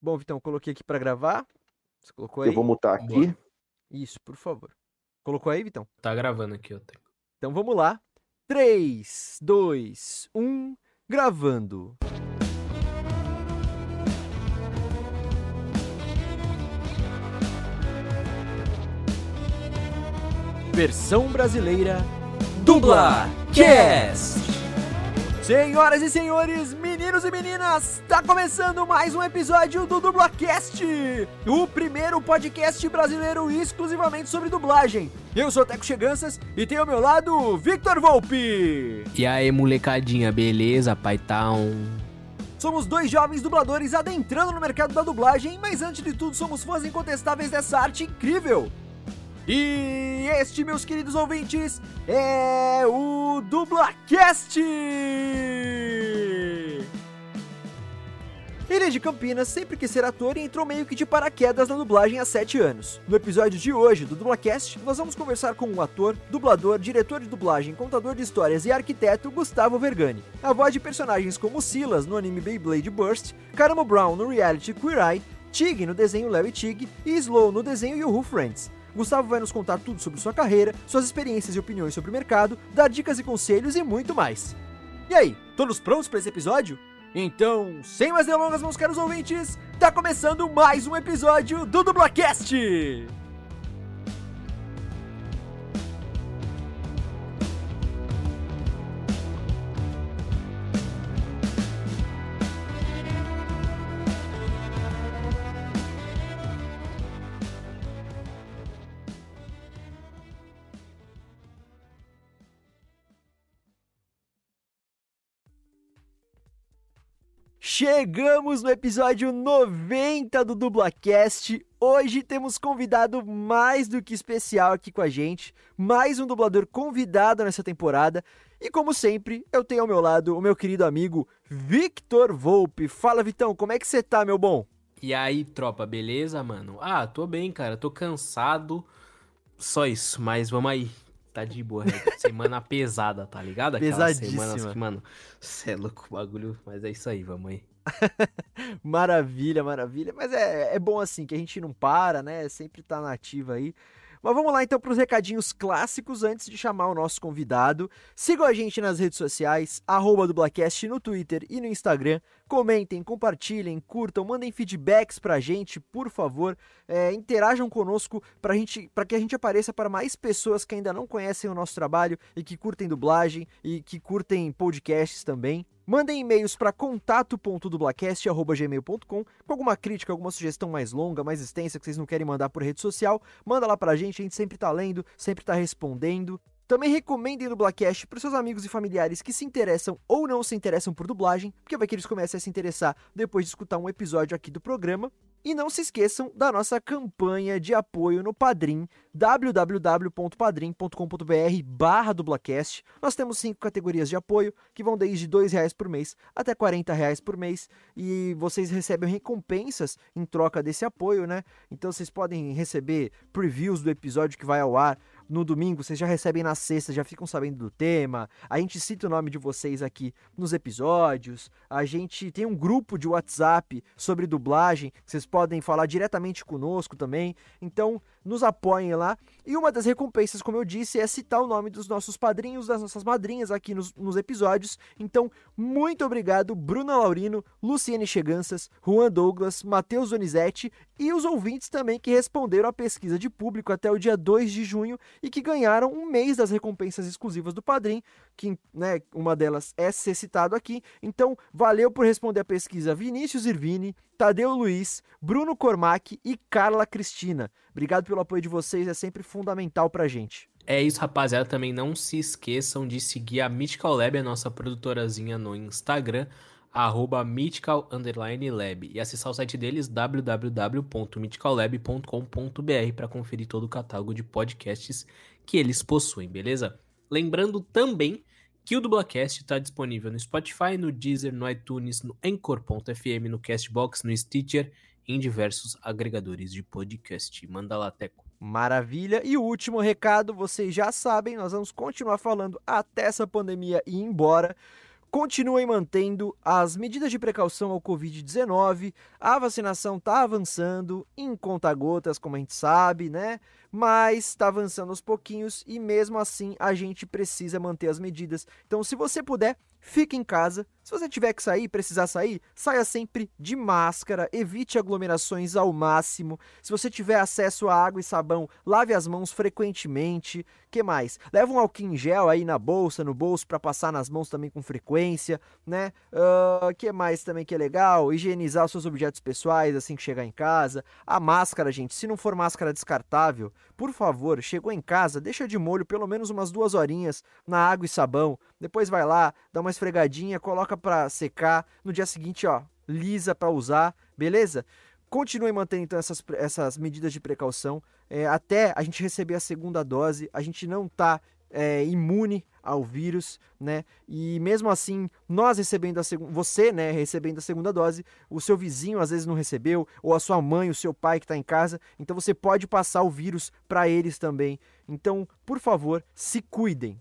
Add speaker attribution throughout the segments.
Speaker 1: Bom, Vitão, coloquei aqui para gravar. Você colocou aí?
Speaker 2: Eu vou mutar aqui.
Speaker 1: Isso, por favor. Colocou aí, Vitão?
Speaker 3: Tá gravando aqui, eu tenho.
Speaker 1: Então vamos lá. 3, 2, 1, gravando. Versão brasileira Dubla Cast. Senhoras e senhores, meninos e meninas, tá começando mais um episódio do Dublacast, o primeiro podcast brasileiro exclusivamente sobre dublagem. Eu sou Teco Cheganças e tenho ao meu lado Victor Volpe.
Speaker 3: E aí, molecadinha, beleza, paitão?
Speaker 1: Somos dois jovens dubladores adentrando no mercado da dublagem, mas antes de tudo somos fãs incontestáveis dessa arte incrível. E este, meus queridos ouvintes, é o Dublacast! Ele é de Campinas, sempre quis ser ator e entrou meio que de paraquedas na dublagem há 7 anos. No episódio de hoje do Dublacast, nós vamos conversar com o ator, dublador, diretor de dublagem, contador de histórias e arquiteto Gustavo Vergani. A voz de personagens como Silas no anime Beyblade Burst, Caramo Brown no reality Queer Eye, Tig no desenho Larry Tig e Slow no desenho Yahoo Friends. Gustavo vai nos contar tudo sobre sua carreira, suas experiências e opiniões sobre o mercado, dar dicas e conselhos e muito mais. E aí, todos prontos para esse episódio? Então, sem mais delongas, meus caros ouvintes, tá começando mais um episódio do Dublacast! Chegamos no episódio 90 do Dublacast. Hoje temos convidado mais do que especial aqui com a gente, mais um dublador convidado nessa temporada. E como sempre, eu tenho ao meu lado o meu querido amigo Victor Volpe. Fala, Vitão, como é que você tá, meu bom?
Speaker 3: E aí, tropa, beleza, mano? Ah, tô bem, cara, tô cansado. Só isso, mas vamos aí. Tá de boa, né? semana pesada, tá ligado? Aquelas
Speaker 1: Pesadíssima.
Speaker 3: semanas que, mano, cê é louco o bagulho, mas é isso aí, vamos aí.
Speaker 1: maravilha, maravilha. Mas é, é bom assim, que a gente não para, né? Sempre tá na ativa aí. Mas vamos lá então para os recadinhos clássicos antes de chamar o nosso convidado. Sigam a gente nas redes sociais, arroba Dublacast no Twitter e no Instagram. Comentem, compartilhem, curtam, mandem feedbacks pra gente, por favor. É, interajam conosco para gente, que a gente apareça para mais pessoas que ainda não conhecem o nosso trabalho e que curtem dublagem e que curtem podcasts também. Mandem e-mails para contato.dublacast.gmail.com com alguma crítica, alguma sugestão mais longa, mais extensa que vocês não querem mandar por rede social. Manda lá pra gente, a gente sempre tá lendo, sempre tá respondendo. Também recomendem Dublacast para seus amigos e familiares que se interessam ou não se interessam por dublagem, porque vai que eles comecem a se interessar depois de escutar um episódio aqui do programa. E não se esqueçam da nossa campanha de apoio no Padrim, www.padrim.com.br barra dublacast. Nós temos cinco categorias de apoio, que vão desde R$ reais por mês até R$ reais por mês, e vocês recebem recompensas em troca desse apoio, né? Então vocês podem receber previews do episódio que vai ao ar, no domingo, vocês já recebem na sexta, já ficam sabendo do tema. A gente cita o nome de vocês aqui nos episódios. A gente tem um grupo de WhatsApp sobre dublagem, vocês podem falar diretamente conosco também. Então, nos apoiem lá. E uma das recompensas, como eu disse, é citar o nome dos nossos padrinhos, das nossas madrinhas aqui nos, nos episódios. Então, muito obrigado, Bruna Laurino, Luciene Cheganças, Juan Douglas, Matheus Donizete e os ouvintes também que responderam à pesquisa de público até o dia 2 de junho e que ganharam um mês das recompensas exclusivas do Padrim, que né, uma delas é ser citado aqui. Então, valeu por responder a pesquisa Vinícius Irvini, Tadeu Luiz, Bruno Cormac e Carla Cristina. Obrigado pelo apoio de vocês, é sempre fundamental pra gente.
Speaker 3: É isso, rapaziada. Também não se esqueçam de seguir a Mythical Lab, a nossa produtorazinha no Instagram, arroba e acessar o site deles www.mythicallab.com.br para conferir todo o catálogo de podcasts que eles possuem, beleza? Lembrando também que o Dublacast está disponível no Spotify, no Deezer, no iTunes, no Anchor.fm, no Castbox, no Stitcher e em diversos agregadores de podcast. Manda lá, Teco.
Speaker 1: Maravilha. E o último recado, vocês já sabem, nós vamos continuar falando até essa pandemia ir embora continuem mantendo as medidas de precaução ao Covid-19. A vacinação está avançando em conta-gotas, como a gente sabe, né? Mas está avançando aos pouquinhos e mesmo assim a gente precisa manter as medidas. Então, se você puder, fique em casa. Se você tiver que sair, precisar sair, saia sempre de máscara, evite aglomerações ao máximo. Se você tiver acesso a água e sabão, lave as mãos frequentemente. Que mais? Leva um álcool em gel aí na bolsa, no bolso para passar nas mãos também com frequência, né? Uh, que mais também que é legal? Higienizar os seus objetos pessoais assim que chegar em casa. A máscara, gente, se não for máscara descartável, por favor, chegou em casa, deixa de molho pelo menos umas duas horinhas na água e sabão. Depois vai lá, dá uma esfregadinha, coloca para secar. No dia seguinte, ó, lisa para usar, beleza? Continue mantendo então essas, essas medidas de precaução é, até a gente receber a segunda dose. A gente não tá é, imune ao vírus, né? E mesmo assim, nós recebendo a segunda, você, né, recebendo a segunda dose, o seu vizinho às vezes não recebeu, ou a sua mãe, o seu pai que está em casa, então você pode passar o vírus para eles também. Então, por favor, se cuidem.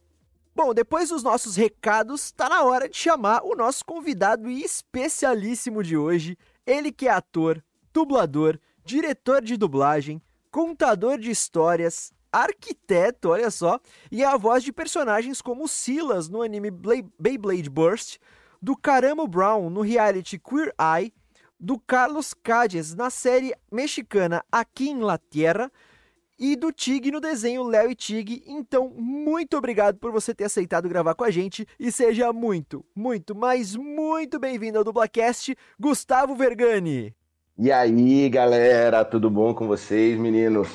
Speaker 1: Bom, depois dos nossos recados, está na hora de chamar o nosso convidado especialíssimo de hoje, ele que é ator, dublador, diretor de dublagem, contador de histórias, arquiteto, olha só, e é a voz de personagens como Silas no anime Beyblade Burst, do Caramo Brown no reality Queer Eye, do Carlos Cádiz na série mexicana Aqui em La Tierra e do Tig no desenho Léo e Tig. Então, muito obrigado por você ter aceitado gravar com a gente e seja muito, muito, mas muito bem-vindo ao Dublacast, Gustavo Vergani.
Speaker 2: E aí, galera, tudo bom com vocês, meninos?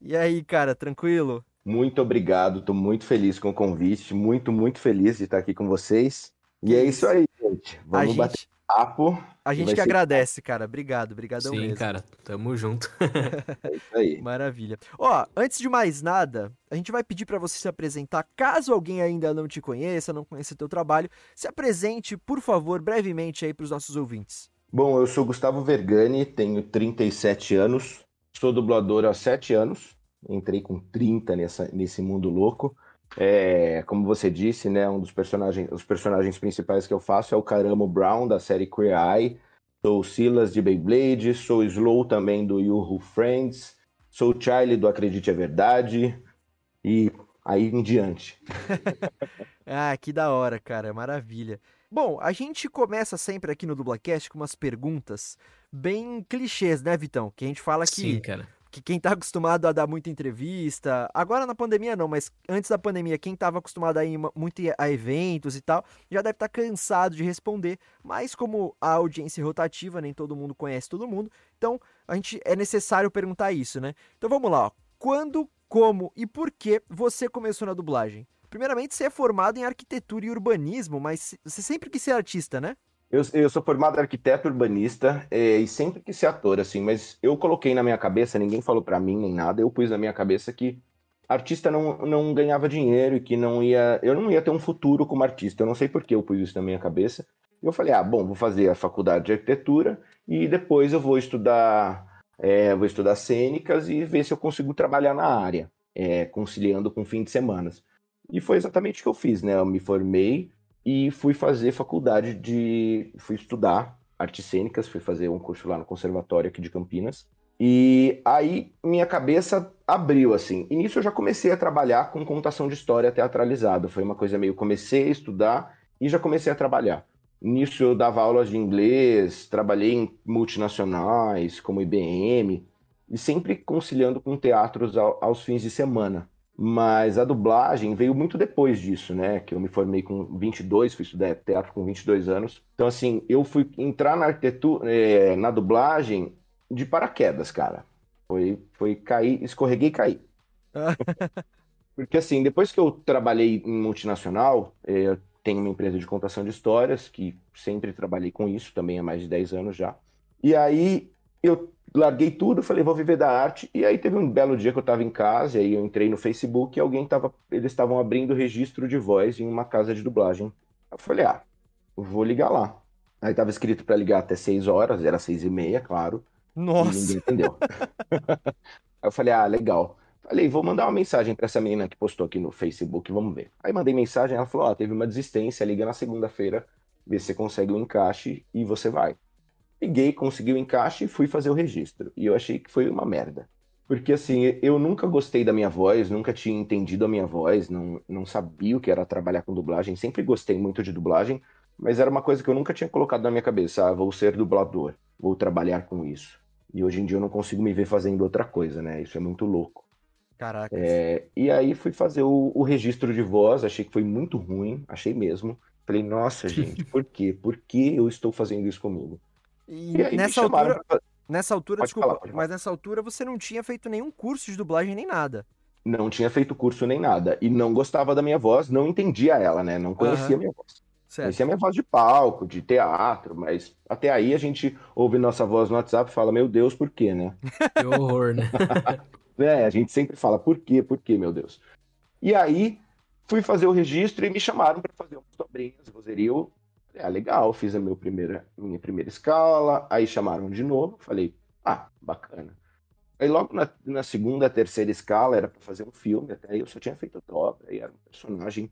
Speaker 1: E aí, cara, tranquilo?
Speaker 2: Muito obrigado, estou muito feliz com o convite, muito, muito feliz de estar aqui com vocês. E é isso aí, gente. Vamos
Speaker 1: gente...
Speaker 2: bater papo.
Speaker 1: A gente que agradece, cara. Obrigado, obrigadão
Speaker 3: Sim,
Speaker 1: mesmo.
Speaker 3: cara, tamo junto.
Speaker 2: é isso aí.
Speaker 1: Maravilha. Ó, antes de mais nada, a gente vai pedir para você se apresentar. Caso alguém ainda não te conheça, não conheça o teu trabalho, se apresente, por favor, brevemente aí para os nossos ouvintes.
Speaker 2: Bom, eu sou Gustavo Vergani, tenho 37 anos, sou dublador há 7 anos entrei com 30 nessa, nesse mundo louco. É, como você disse, né, um dos personagens, os personagens principais que eu faço é o Caramo Brown, da série Queer Eye. Sou o Silas de Beyblade, sou o Slow também do You Who Friends, sou o Charlie do Acredite é Verdade, e aí em diante.
Speaker 1: ah, que da hora, cara, maravilha. Bom, a gente começa sempre aqui no Dublacast com umas perguntas bem clichês, né, Vitão? Que a gente fala que
Speaker 3: Sim, cara
Speaker 1: que quem tá acostumado a dar muita entrevista, agora na pandemia não, mas antes da pandemia, quem tava acostumado a ir muito a eventos e tal, já deve estar tá cansado de responder, mas como a audiência é rotativa, nem todo mundo conhece todo mundo, então a gente é necessário perguntar isso, né? Então vamos lá, ó. Quando, como e por que você começou na dublagem? Primeiramente, você é formado em arquitetura e urbanismo, mas você sempre quis ser artista, né?
Speaker 2: Eu, eu sou formado arquiteto urbanista é, e sempre quis ser ator, assim, mas eu coloquei na minha cabeça, ninguém falou para mim nem nada, eu pus na minha cabeça que artista não, não ganhava dinheiro e que não ia. Eu não ia ter um futuro como artista. Eu não sei por que eu pus isso na minha cabeça. Eu falei, ah, bom, vou fazer a faculdade de arquitetura e depois eu vou estudar, é, vou estudar cênicas e ver se eu consigo trabalhar na área, é, conciliando com fim de semanas. E foi exatamente o que eu fiz, né? Eu me formei, e fui fazer faculdade de. fui estudar artes cênicas, fui fazer um curso lá no Conservatório aqui de Campinas. E aí minha cabeça abriu assim. E nisso eu já comecei a trabalhar com contação de história teatralizada. Foi uma coisa meio comecei a estudar e já comecei a trabalhar. Nisso eu dava aulas de inglês, trabalhei em multinacionais como IBM e sempre conciliando com teatros aos fins de semana. Mas a dublagem veio muito depois disso, né? Que eu me formei com 22, fui estudar teatro com 22 anos. Então, assim, eu fui entrar na arquitetura, é, na dublagem de paraquedas, cara. Foi, foi cair, escorreguei e caí. Porque, assim, depois que eu trabalhei em multinacional, é, eu tenho uma empresa de contação de histórias, que sempre trabalhei com isso, também há mais de 10 anos já. E aí eu larguei tudo, falei, vou viver da arte. E aí teve um belo dia que eu estava em casa, e aí eu entrei no Facebook e alguém tava, eles estavam abrindo registro de voz em uma casa de dublagem. Eu falei, ah, vou ligar lá. Aí tava escrito para ligar até 6 horas, era seis e meia, claro.
Speaker 1: Nossa.
Speaker 2: E ninguém entendeu. aí eu falei, ah, legal. Falei, vou mandar uma mensagem para essa menina que postou aqui no Facebook, vamos ver. Aí mandei mensagem, ela falou: Ó, teve uma desistência, liga na segunda-feira, vê se você consegue o um encaixe e você vai. Liguei, consegui o encaixe e fui fazer o registro. E eu achei que foi uma merda. Porque assim, eu nunca gostei da minha voz, nunca tinha entendido a minha voz, não, não sabia o que era trabalhar com dublagem. Sempre gostei muito de dublagem, mas era uma coisa que eu nunca tinha colocado na minha cabeça. Ah, vou ser dublador, vou trabalhar com isso. E hoje em dia eu não consigo me ver fazendo outra coisa, né? Isso é muito louco.
Speaker 1: Caraca.
Speaker 2: É, e aí fui fazer o, o, registro de voz, achei que foi muito ruim, achei mesmo. Falei, nossa, gente, por quê? Por que eu estou fazendo isso comigo?
Speaker 1: E, e nessa altura, pra... Nessa altura, pode desculpa, falar, mas nessa altura você não tinha feito nenhum curso de dublagem nem nada.
Speaker 2: Não tinha feito curso nem nada. E não gostava da minha voz, não entendia ela, né? Não conhecia a uhum. minha voz. Certo. Conhecia minha voz de palco, de teatro, mas até aí a gente ouve nossa voz no WhatsApp e fala, meu Deus, por quê, né?
Speaker 3: Que horror, né?
Speaker 2: é, a gente sempre fala, por quê, por quê, meu Deus? E aí fui fazer o registro e me chamaram para fazer umas dobrinhas, vozerio, ah, legal, fiz a meu primeira, minha primeira escala, aí chamaram de novo, falei, ah, bacana. Aí logo na, na segunda, terceira escala era para fazer um filme, até aí eu só tinha feito dobra, e era um personagem,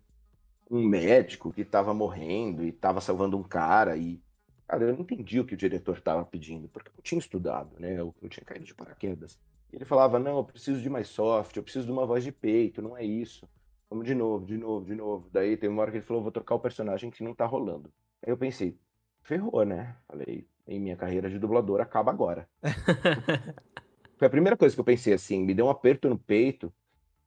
Speaker 2: um médico que estava morrendo e estava salvando um cara, e, cara, eu não entendi o que o diretor estava pedindo, porque eu tinha estudado, né, eu, eu tinha caído de paraquedas. Ele falava, não, eu preciso de mais soft, eu preciso de uma voz de peito, não é isso. Vamos de novo, de novo, de novo. Daí tem uma hora que ele falou, vou trocar o personagem que não tá rolando. Eu pensei, ferrou, né? Falei, em minha carreira de dublador acaba agora. Foi a primeira coisa que eu pensei assim, me deu um aperto no peito.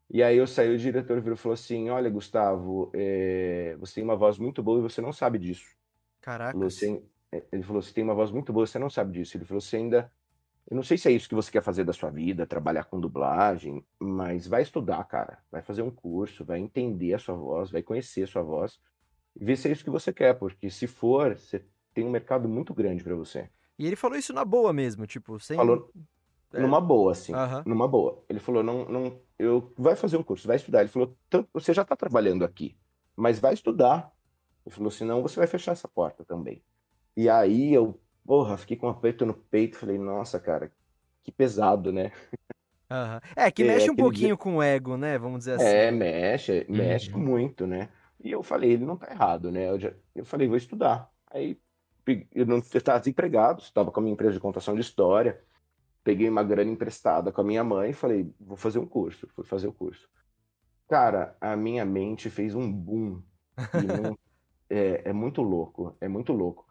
Speaker 2: E aí eu saí, o diretor virou e falou assim: Olha, Gustavo, é... você tem uma voz muito boa e você não sabe disso.
Speaker 1: Caraca.
Speaker 2: Você... É, ele falou: Você tem uma voz muito boa, você não sabe disso. Ele falou: Você ainda. Eu não sei se é isso que você quer fazer da sua vida, trabalhar com dublagem, mas vai estudar, cara. Vai fazer um curso, vai entender a sua voz, vai conhecer a sua voz ver se é isso que você quer, porque se for, você tem um mercado muito grande para você.
Speaker 1: E ele falou isso na boa mesmo, tipo, sem.
Speaker 2: Falou é. numa boa, assim. Uhum. Numa boa. Ele falou: não, não, eu vai fazer um curso, vai estudar. Ele falou: você já está trabalhando aqui, mas vai estudar. Ele falou: senão você vai fechar essa porta também. E aí eu, porra, fiquei com um aperto no peito, falei: nossa, cara, que pesado, né?
Speaker 1: Uhum. É, que é, mexe um pouquinho dia... com o ego, né? Vamos dizer assim.
Speaker 2: É, mexe, mexe uhum. muito, né? E eu falei, ele não tá errado, né? Eu, já, eu falei, vou estudar. Aí eu não estava desempregado, estava com a minha empresa de contação de história, peguei uma grana emprestada com a minha mãe e falei, vou fazer um curso. Fui fazer o curso. Cara, a minha mente fez um boom. Não, é, é, muito louco, é muito louco.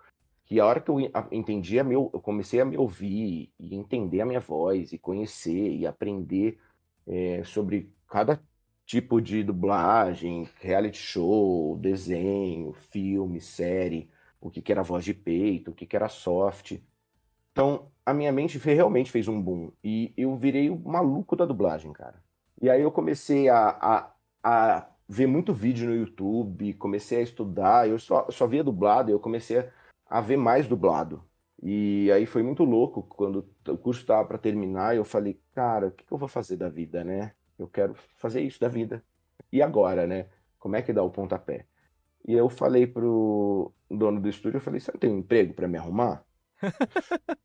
Speaker 2: Que a hora que eu entendi, a meu, eu comecei a me ouvir e entender a minha voz e conhecer e aprender é, sobre cada tipo de dublagem, reality show, desenho, filme, série, o que, que era voz de peito, o que, que era soft. Então, a minha mente realmente fez um boom. E eu virei o maluco da dublagem, cara. E aí eu comecei a, a, a ver muito vídeo no YouTube, comecei a estudar, eu só, só via dublado, e eu comecei a, ver mais dublado. E aí foi muito louco quando o curso estava para terminar, eu falei, cara, o que, que eu vou fazer da vida, né? Eu quero fazer isso da vida. E agora, né? Como é que dá o pontapé? E eu falei pro dono do estúdio, eu falei, você não tem um emprego para me arrumar?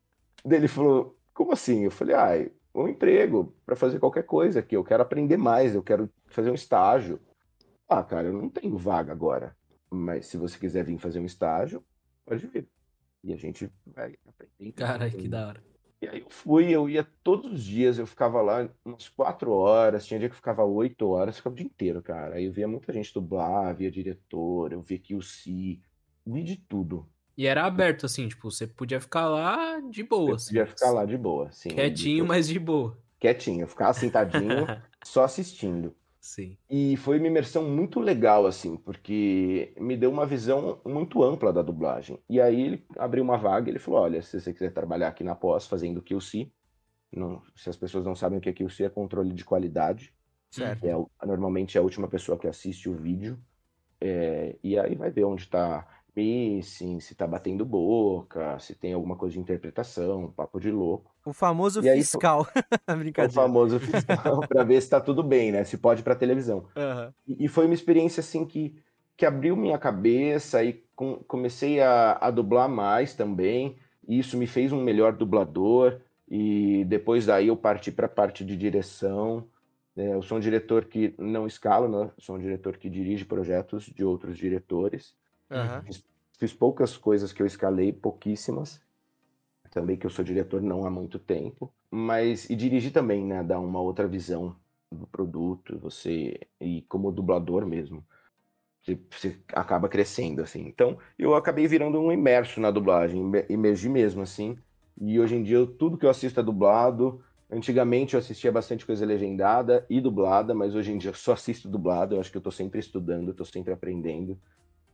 Speaker 2: Ele falou, como assim? Eu falei, ah, um emprego para fazer qualquer coisa aqui, eu quero aprender mais, eu quero fazer um estágio. Ah, cara, eu não tenho vaga agora, mas se você quiser vir fazer um estágio, pode vir. E a gente vai aprender.
Speaker 3: Cara, que da hora.
Speaker 2: E aí eu fui, eu ia todos os dias, eu ficava lá umas quatro horas, tinha dia que eu ficava oito horas, ficava o dia inteiro, cara. Aí eu via muita gente dublar, via diretor, eu via QC, vi de tudo.
Speaker 3: E era aberto, assim, tipo, você podia ficar lá de boa. Assim,
Speaker 2: podia ficar lá de boa, sim.
Speaker 3: Quietinho, mas de boa.
Speaker 2: Quietinho, ficava sentadinho, só assistindo.
Speaker 3: Sim.
Speaker 2: E foi uma imersão muito legal, assim, porque me deu uma visão muito ampla da dublagem. E aí ele abriu uma vaga e ele falou: olha, se você quiser trabalhar aqui na pós fazendo QC, não, se as pessoas não sabem o que é QC, é controle de qualidade.
Speaker 1: Certo.
Speaker 2: É, normalmente é a última pessoa que assiste o vídeo. É, e aí vai ver onde está missing, se tá batendo boca, se tem alguma coisa de interpretação, papo de louco.
Speaker 1: O famoso e fiscal.
Speaker 2: Aí, Brincadeira. O famoso fiscal, para ver se tá tudo bem, né? Se pode para televisão.
Speaker 1: Uhum.
Speaker 2: E, e, foi uma experiência assim que, que abriu minha cabeça e com, comecei a, a dublar mais também. E isso me fez um melhor dublador. E depois daí eu parti para a parte de direção. É, eu sou um diretor que não escalo, né? sou um diretor que dirige projetos de outros diretores.
Speaker 1: Aham.
Speaker 2: Fiz, fiz poucas coisas que eu escalei, pouquíssimas. Também que eu sou diretor não há muito tempo. Mas, e dirigir também, né? Dá uma outra visão do produto, você, e como dublador mesmo. Você, você acaba crescendo, assim. Então, eu acabei virando um imerso na dublagem, imer- imergi mesmo, assim. E hoje em dia, tudo que eu assisto é dublado. Antigamente eu assistia bastante coisa legendada e dublada, mas hoje em dia eu só assisto dublado. Eu acho que eu tô sempre estudando, tô sempre aprendendo.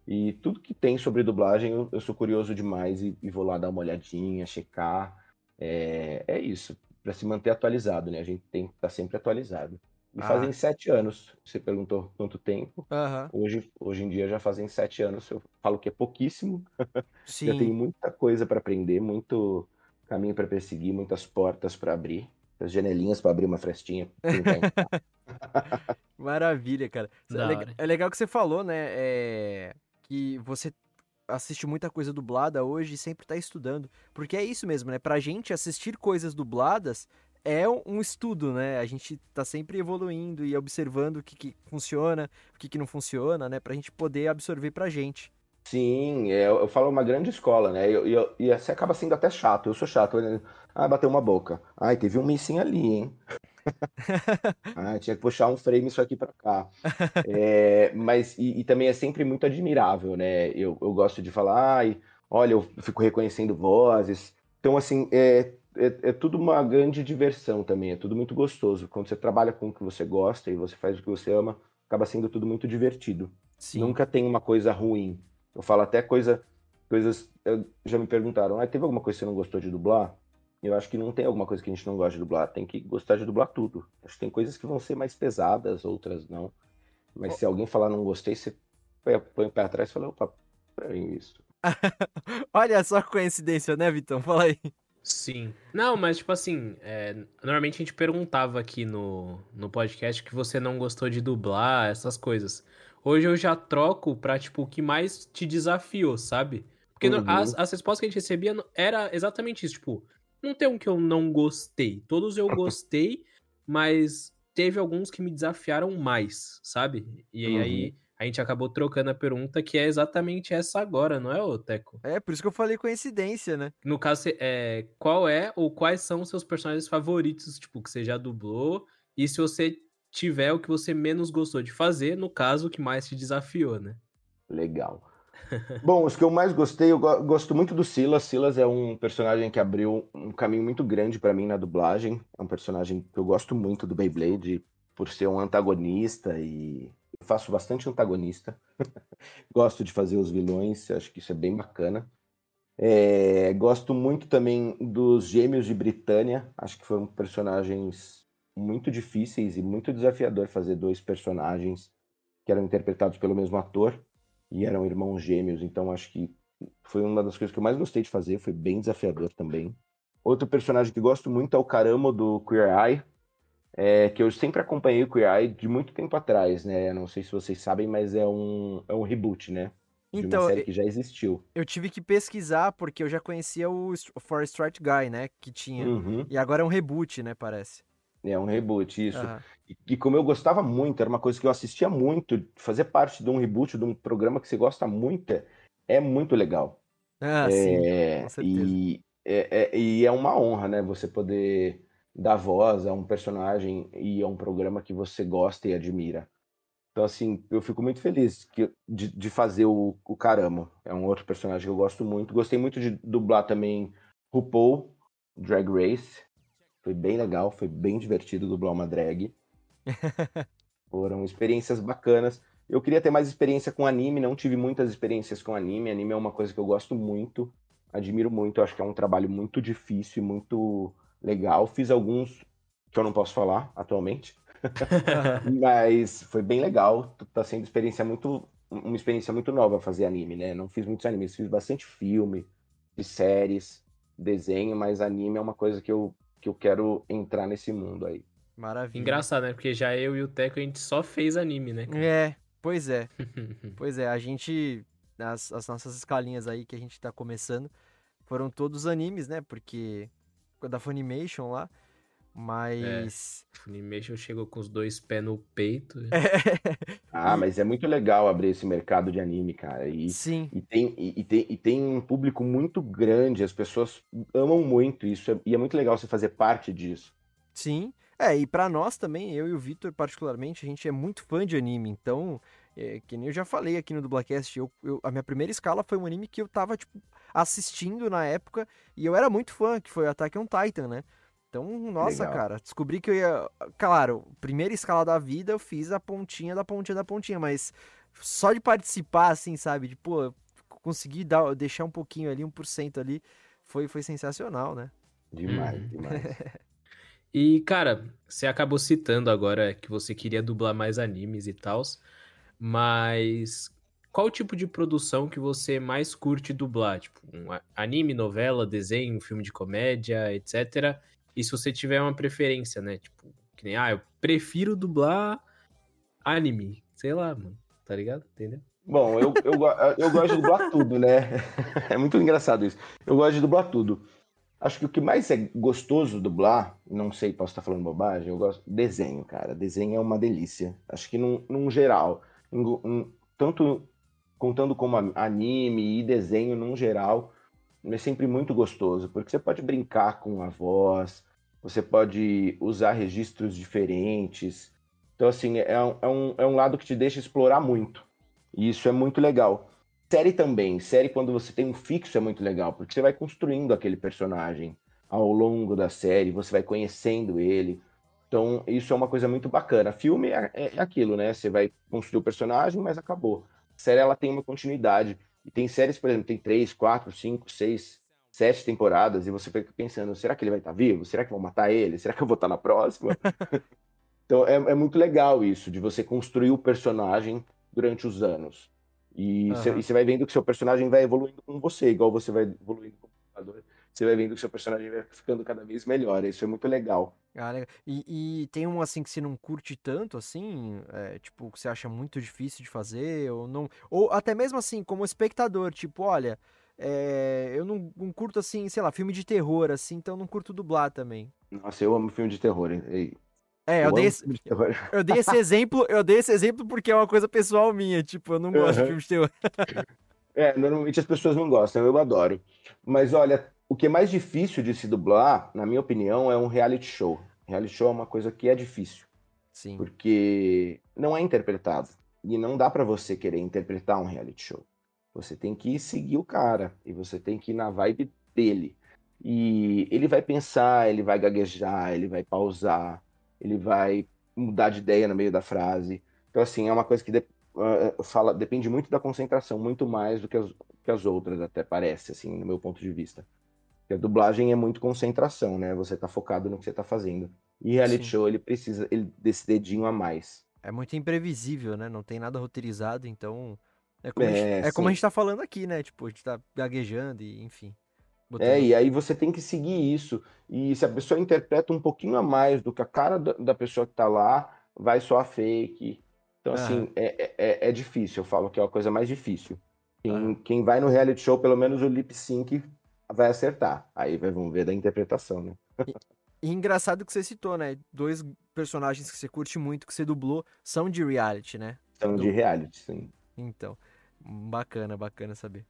Speaker 2: E tudo que tem sobre dublagem, eu, eu sou curioso demais e, e vou lá dar uma olhadinha, checar. É, é isso, para se manter atualizado, né? A gente tem que estar sempre atualizado. E
Speaker 1: Ah.
Speaker 2: fazem sete anos. Você perguntou quanto tempo.
Speaker 1: Aham.
Speaker 2: Hoje, hoje em dia já fazem sete anos. Eu falo que é pouquíssimo. Já tem
Speaker 1: Sim.
Speaker 2: muita coisa para aprender, muito caminho para perseguir, muitas portas para abrir, as janelinhas para abrir uma frestinha.
Speaker 1: Maravilha, cara. É, é legal que você falou, né? é, Que você assiste muita coisa dublada hoje e sempre tá estudando. Porque é isso mesmo, né? Pra gente assistir coisas dubladas é um estudo, né? A gente tá sempre evoluindo e observando o que, que funciona, o que, que não funciona, né? Pra gente poder absorver pra gente.
Speaker 2: Sim, é, eu, eu falo uma grande escola, né? E, eu- e, você acaba sendo até chato. Eu sou chato. Ah, bateu uma boca. Ai, teve um missinho ali, hein? Ah, tinha que puxar um frame isso aqui pra cá. É, mas, e, e também é sempre muito admirável, né? Eu, eu gosto de falar, ai, olha, eu fico reconhecendo vozes. Então, assim, é, é, é tudo uma grande diversão também, é tudo muito gostoso. Quando você trabalha com o que você gosta e você faz o que você ama, acaba sendo tudo muito divertido.
Speaker 1: Sim.
Speaker 2: Nunca tem uma coisa ruim. Eu falo até coisa, coisas. já me perguntaram, ah, teve alguma coisa que você não gostou de dublar? Eu acho que não tem alguma coisa que a gente não gosta de dublar. Tem que gostar de dublar tudo. Acho que tem coisas que vão ser mais pesadas, outras não. Mas se alguém falar não gostei, você põe, põe o pé atrás e fala, opa, peraí, isso.
Speaker 1: Olha só que coincidência, né, Vitão? Fala aí.
Speaker 3: Sim. Não, mas tipo assim, é, normalmente a gente perguntava aqui no, no podcast que você não gostou de dublar, essas coisas. Hoje eu já troco pra, tipo, o que mais te desafiou, sabe? Porque
Speaker 2: Uhum.
Speaker 3: as, as respostas que a gente recebia era exatamente isso, tipo, não tem um que eu não gostei. Todos eu gostei, mas teve alguns que me desafiaram mais, sabe? E
Speaker 2: Uhum.
Speaker 3: aí a gente acabou trocando a pergunta, que é exatamente essa agora, não é, ô Teco?
Speaker 1: É, por isso que eu falei coincidência, né?
Speaker 3: No caso, é, qual é ou quais são os seus personagens favoritos, tipo, que você já dublou? E se você tiver o que você menos gostou de fazer, no caso, o que mais te desafiou, né?
Speaker 2: Legal. Bom, os que eu mais gostei, eu go- gosto muito do Silas. Silas é um personagem que abriu um caminho muito grande pra mim na dublagem. É um personagem que eu gosto muito do Beyblade, por ser um antagonista e eu faço bastante antagonista. Gosto de fazer os vilões, acho que isso é bem bacana. É, gosto muito também dos Gêmeos de Britânia, acho que foram personagens muito difíceis e muito desafiador fazer dois personagens que eram interpretados pelo mesmo ator e eram irmãos gêmeos, então acho que foi uma das coisas que eu mais gostei de fazer, foi bem desafiador também. Outro personagem que gosto muito é o Caramo do Queer Eye, é, que eu sempre acompanhei o Queer Eye de muito tempo atrás, né? Não sei se vocês sabem, mas é um, é um reboot, né? De uma
Speaker 1: Então,
Speaker 2: série que já existiu.
Speaker 1: eu tive que pesquisar porque eu já conhecia o St- For Straight Guy, né? Que tinha.
Speaker 2: Uhum.
Speaker 1: E agora é um reboot, né? Parece.
Speaker 2: É um reboot, isso. E, e como eu gostava muito, era uma coisa que eu assistia muito, fazer parte de um reboot, de um programa que você gosta muito, é, muito legal.
Speaker 1: Ah, sim.
Speaker 2: É,
Speaker 1: com certeza.
Speaker 2: e, é, é- e é uma honra, né? Você poder dar voz a um personagem e a um programa que você gosta e admira. Então, assim, eu fico muito feliz que, de, de fazer o, o Caramo. É um outro personagem que eu gosto muito. Gostei muito de dublar também RuPaul, Drag Race. Foi bem legal, foi bem divertido dublar uma drag. Foram experiências bacanas. Eu queria ter mais experiência com anime, não tive muitas experiências com anime. Anime é uma coisa que eu gosto muito, admiro muito. Eu acho que é um trabalho muito difícil e muito legal. Fiz alguns que eu não posso falar atualmente, mas foi bem legal. Tá sendo experiência muito, uma experiência muito nova fazer anime, né? Não fiz muitos animes, fiz bastante filme, de séries, desenho, mas anime é uma coisa que eu, que eu quero entrar nesse mundo aí.
Speaker 1: Maravilha.
Speaker 3: Engraçado, né? Porque já eu e o Teco, a gente só fez anime, né? cara?
Speaker 1: É, pois é. Pois é, a gente. As, as nossas escalinhas aí que a gente tá começando foram todos animes, né? Porque. Da Funimation lá. Mas.
Speaker 3: É, Funimation chegou com os dois pés no peito.
Speaker 2: ah, mas é muito legal abrir esse mercado de anime, cara. E,
Speaker 1: Sim.
Speaker 2: E tem, e, e, tem, e tem um público muito grande, as pessoas amam muito isso, é, e é muito legal você fazer parte disso.
Speaker 1: Sim. É, e para nós também, eu e o Vitor particularmente, a gente é muito fã de anime, então, é, que nem eu já falei aqui no Dublacast, eu, eu, a minha primeira escala foi um anime que eu tava, tipo, assistindo na época, e eu era muito fã, que foi Attack on Titan, né? Então, nossa, Legal. cara, descobri que eu ia. Claro, primeira escala da vida eu fiz a pontinha da pontinha da pontinha, mas só de participar, assim, sabe? De, pô, conseguir dar, deixar um pouquinho ali, um por cento ali, foi, foi sensacional, né?
Speaker 2: Demais, hum. demais.
Speaker 3: e, cara, você acabou citando agora que você queria dublar mais animes e tal, mas qual tipo de produção que você mais curte dublar? Tipo, um anime, novela, desenho, filme de comédia, etc. E se você tiver uma preferência, né? Tipo, que nem, ah, eu prefiro dublar anime. Sei lá, mano. Tá ligado? Entendeu?
Speaker 2: Bom, eu, eu, eu gosto de dublar tudo, né? É muito engraçado isso. Eu gosto de dublar tudo. Acho que o que mais é gostoso dublar, não sei, posso estar falando bobagem, eu gosto desenho, cara. Desenho é uma delícia. Acho que num, num geral, tanto contando como anime e desenho num geral, é sempre muito gostoso, porque você pode brincar com a voz, você pode usar registros diferentes. Então, assim, é um, é um, é um lado que te deixa explorar muito. E isso é muito legal. Série também. Série, quando você tem um fixo, é muito legal, porque você vai construindo aquele personagem ao longo da série, você vai conhecendo ele. Então, isso é uma coisa muito bacana. Filme é, é aquilo, né? Você vai construir o personagem, mas acabou. A série, ela tem uma continuidade. E tem séries, por exemplo, tem três, quatro, cinco, seis, sete temporadas, e você fica pensando, será que ele vai estar vivo? Será que vão matar ele? Será que eu vou estar na próxima? então é, é, muito legal isso, de você construir o personagem durante os anos. E uhum. você vai vendo que seu personagem vai evoluindo com você, igual você vai evoluindo com o computador. Você vai vendo que seu personagem vai ficando cada vez melhor. Isso é muito legal.
Speaker 1: Ah, legal. E, e, tem um assim que você não curte tanto, assim, é, tipo, que você acha muito difícil de fazer, ou não. Ou até mesmo assim, como espectador, tipo, olha, é, eu não, não, curto assim, sei lá, filme de terror, assim, então não curto dublar também.
Speaker 2: Nossa, eu amo filme de terror, hein?
Speaker 1: É, eu, eu dei, esse, eu dei esse exemplo, eu dei esse exemplo porque é uma coisa pessoal minha, tipo, eu não gosto uhum. de filme de terror.
Speaker 2: é, normalmente as pessoas não gostam, eu adoro. Mas olha, o que é mais difícil de se dublar, na minha opinião, é um reality show. Reality show é uma coisa que é difícil.
Speaker 1: Sim.
Speaker 2: Porque não é interpretado. E não dá para você querer interpretar um reality show. Você tem que seguir o cara e você tem que ir na vibe dele. E ele vai pensar, ele vai gaguejar, ele vai pausar, ele vai mudar de ideia no meio da frase. Então, assim, é uma coisa que de, uh, fala, depende muito da concentração, muito mais do que as, que as outras, até parece, assim, no meu ponto de vista. Porque a dublagem é muito concentração, né? Você tá focado no que você tá fazendo. E reality Sim. show, ele precisa ele, desse dedinho a mais.
Speaker 1: É muito imprevisível, né? Não tem nada roteirizado, então. É como, é, a, gente, é como a gente tá falando aqui, né? Tipo, a gente tá gaguejando e, enfim.
Speaker 2: Botando... É, e aí você tem que seguir isso. E se a pessoa interpreta um pouquinho a mais do que a cara da pessoa que tá lá, vai soar fake. Então, assim, é, é, é, difícil. Eu falo que é a coisa mais difícil. Quem, quem vai no reality show, pelo menos o lip sync vai acertar. Aí vamos ver da interpretação, né?
Speaker 1: E, e engraçado que você citou, né? Dois personagens que você curte muito, que você dublou, são de reality, né?
Speaker 2: São de reality, sim.
Speaker 1: Então, bacana, bacana saber.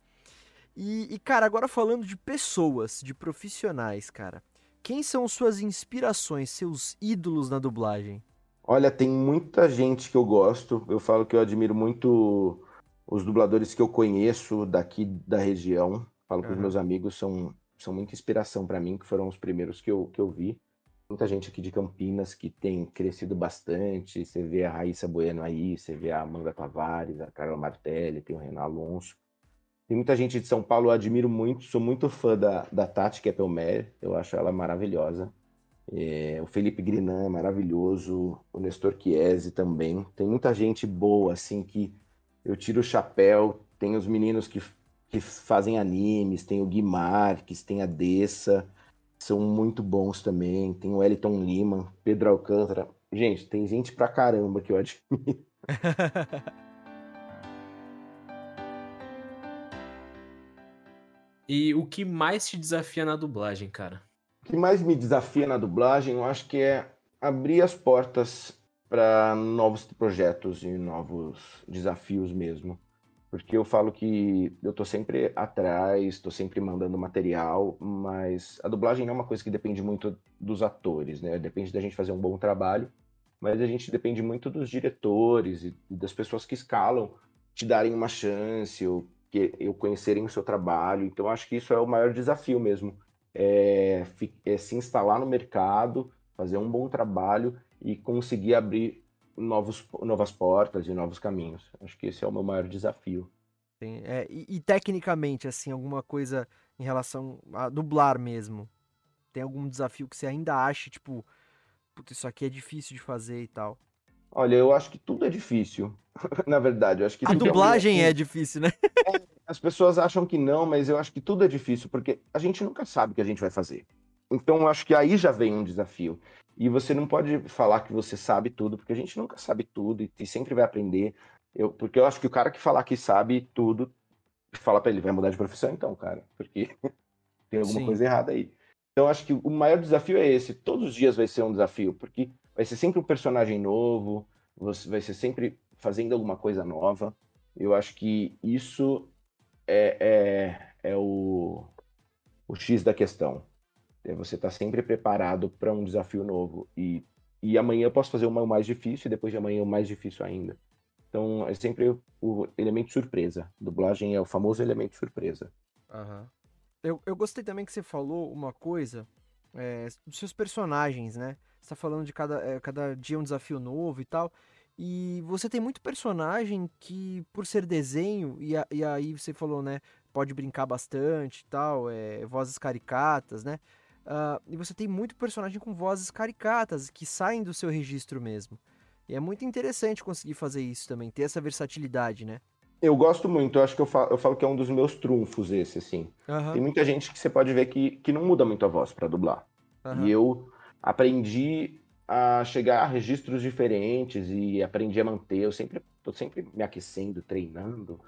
Speaker 1: E, e, cara, agora falando de pessoas, de profissionais, cara. Quem são suas inspirações, seus ídolos na dublagem?
Speaker 2: Olha, tem muita gente que eu gosto. Eu falo que eu admiro muito os dubladores que eu conheço daqui da região. Falo para os meus amigos, são, são muita inspiração para mim, que foram os primeiros que eu, que eu vi. Muita gente aqui de Campinas que tem crescido bastante. Você vê a Raíssa Bueno aí, você vê a Amanda Tavares, a Carla Martelli, tem o Renan Alonso. Tem muita gente de São Paulo, eu admiro muito, sou muito fã da, da Tati Keppelmer, eu acho ela maravilhosa. É, o Felipe Grinan é maravilhoso, o Nestor Chiesi também. Tem muita gente boa, assim, que eu tiro o chapéu. Tem os meninos que que fazem animes, tem o Gui Marques, tem a Dessa, são muito bons também, tem o Eliton Lima, Pedro Alcântara. Gente, tem gente pra caramba que eu admiro.
Speaker 3: e o que mais te desafia na dublagem, cara?
Speaker 2: que mais me desafia na dublagem, eu acho que é abrir as portas para novos projetos e novos desafios mesmo. Porque eu falo que eu tô sempre atrás, tô sempre mandando material, mas a dublagem é uma coisa que depende muito dos atores, né? Depende da gente fazer um bom trabalho, mas a gente depende muito dos diretores e das pessoas que escalam te darem uma chance ou que eu conhecerem o seu trabalho. Então acho que isso é o maior desafio mesmo, é, é se instalar no mercado, fazer um bom trabalho e conseguir abrir novos, novas portas e novos caminhos. Acho que esse é o meu maior desafio.
Speaker 1: Sim, é, e, e, tecnicamente, assim, alguma coisa em relação a dublar mesmo? Tem algum desafio que você ainda acha, tipo, Puta, isso aqui é difícil de fazer e tal?
Speaker 2: Olha, eu acho que tudo é difícil. Na verdade, eu acho que
Speaker 1: a dublagem é, é difícil, né?
Speaker 2: É, as pessoas acham que não, mas eu acho que tudo é difícil porque a gente nunca sabe o que a gente vai fazer. Então, eu acho que aí já vem um desafio. E você não pode falar que você sabe tudo, porque a gente nunca sabe tudo e, e sempre vai aprender. Eu, porque eu acho que o cara que falar que sabe tudo, fala para ele, vai mudar de profissão então, cara, porque tem alguma Sim. coisa errada aí. Então, acho que o maior desafio é esse. Todos os dias vai ser um desafio, porque vai ser sempre um personagem novo, você vai ser sempre fazendo alguma coisa nova. Eu acho que isso é, é, é o, o X da questão. É você estar tá sempre preparado para um desafio novo. E, e amanhã eu posso fazer uma mais difícil, e depois de amanhã o mais difícil ainda. Então é sempre o, o elemento surpresa. Dublagem é o famoso elemento surpresa.
Speaker 1: Uhum. Eu, eu gostei também que você falou uma coisa é, dos seus personagens, né? Você tá falando de cada, é, cada dia um desafio novo e tal. E você tem muito personagem que, por ser desenho, e, a, e aí você falou, né? Pode brincar bastante e tal, é, vozes caricatas, né? Uh, e você tem muito personagem com vozes caricatas que saem do seu registro mesmo. E é muito interessante conseguir fazer isso também, ter essa versatilidade, né?
Speaker 2: Eu gosto muito, eu acho que eu falo, eu falo que é um dos meus trunfos esse, assim. Uhum. Tem muita gente que você pode ver que, que não muda muito a voz para dublar. Uhum. E eu aprendi a chegar a registros diferentes e aprendi a manter. Eu sempre tô sempre me aquecendo, treinando,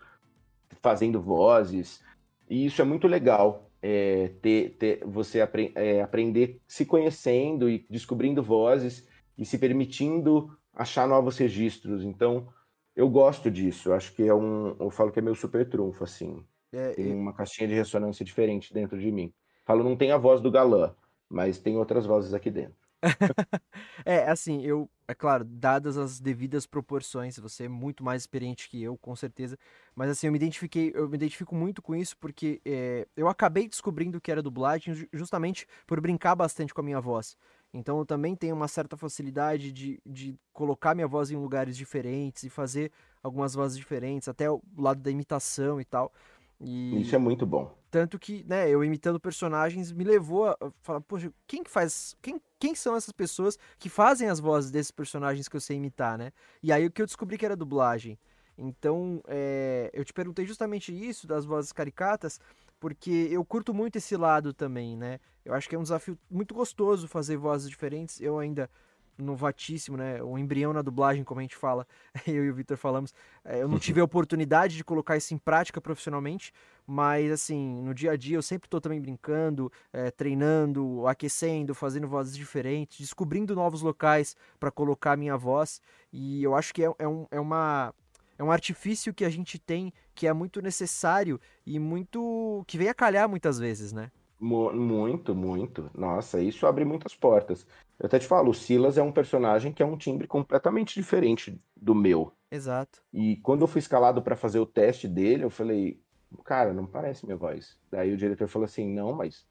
Speaker 2: fazendo vozes. E isso é muito legal. É, ter, ter, você apre, é, aprender se conhecendo e descobrindo vozes e se permitindo achar novos registros. Então, eu gosto disso. Acho que é um. Eu falo que é meu super trunfo, assim. É, tem uma caixinha de ressonância diferente dentro de mim. Falo, não tem a voz do galã, mas tem outras vozes aqui dentro.
Speaker 1: é, assim, eu, é claro, dadas as devidas proporções, você é muito mais experiente que eu, com certeza. Mas assim, eu me identifiquei, eu me identifico muito com isso porque é, eu acabei descobrindo que era dublagem justamente por brincar bastante com a minha voz. Então eu também tenho uma certa facilidade de, de colocar minha voz em lugares diferentes e fazer algumas vozes diferentes, até o lado da imitação e tal.
Speaker 2: Isso é muito bom.
Speaker 1: Tanto que, né, eu imitando personagens me levou a falar, poxa, quem que faz. Quem, quem são essas pessoas que fazem as vozes desses personagens que eu sei imitar, né? E aí o que eu descobri que era dublagem. Então, é, eu te perguntei justamente isso, das vozes caricatas, porque eu curto muito esse lado também, né? Eu acho que é um desafio muito gostoso fazer vozes diferentes. Eu ainda novatíssimo, né? O embrião na dublagem, como a gente fala, eu e o Victor falamos. É, eu não tive a oportunidade de colocar isso em prática profissionalmente, mas assim, no dia a dia eu sempre estou também brincando, é, treinando, aquecendo, fazendo vozes diferentes, descobrindo novos locais para colocar a minha voz. E eu acho que é, é, um, é uma é um artifício que a gente tem que é muito necessário e muito. que vem a calhar muitas vezes, né?
Speaker 2: Muito, muito. Nossa, isso abre muitas portas. Eu até te falo, o Silas é um personagem que é um timbre completamente diferente do meu.
Speaker 1: Exato.
Speaker 2: E quando eu fui escalado para fazer o teste dele, eu falei, cara, não parece minha voz. Daí o diretor falou assim: não, mas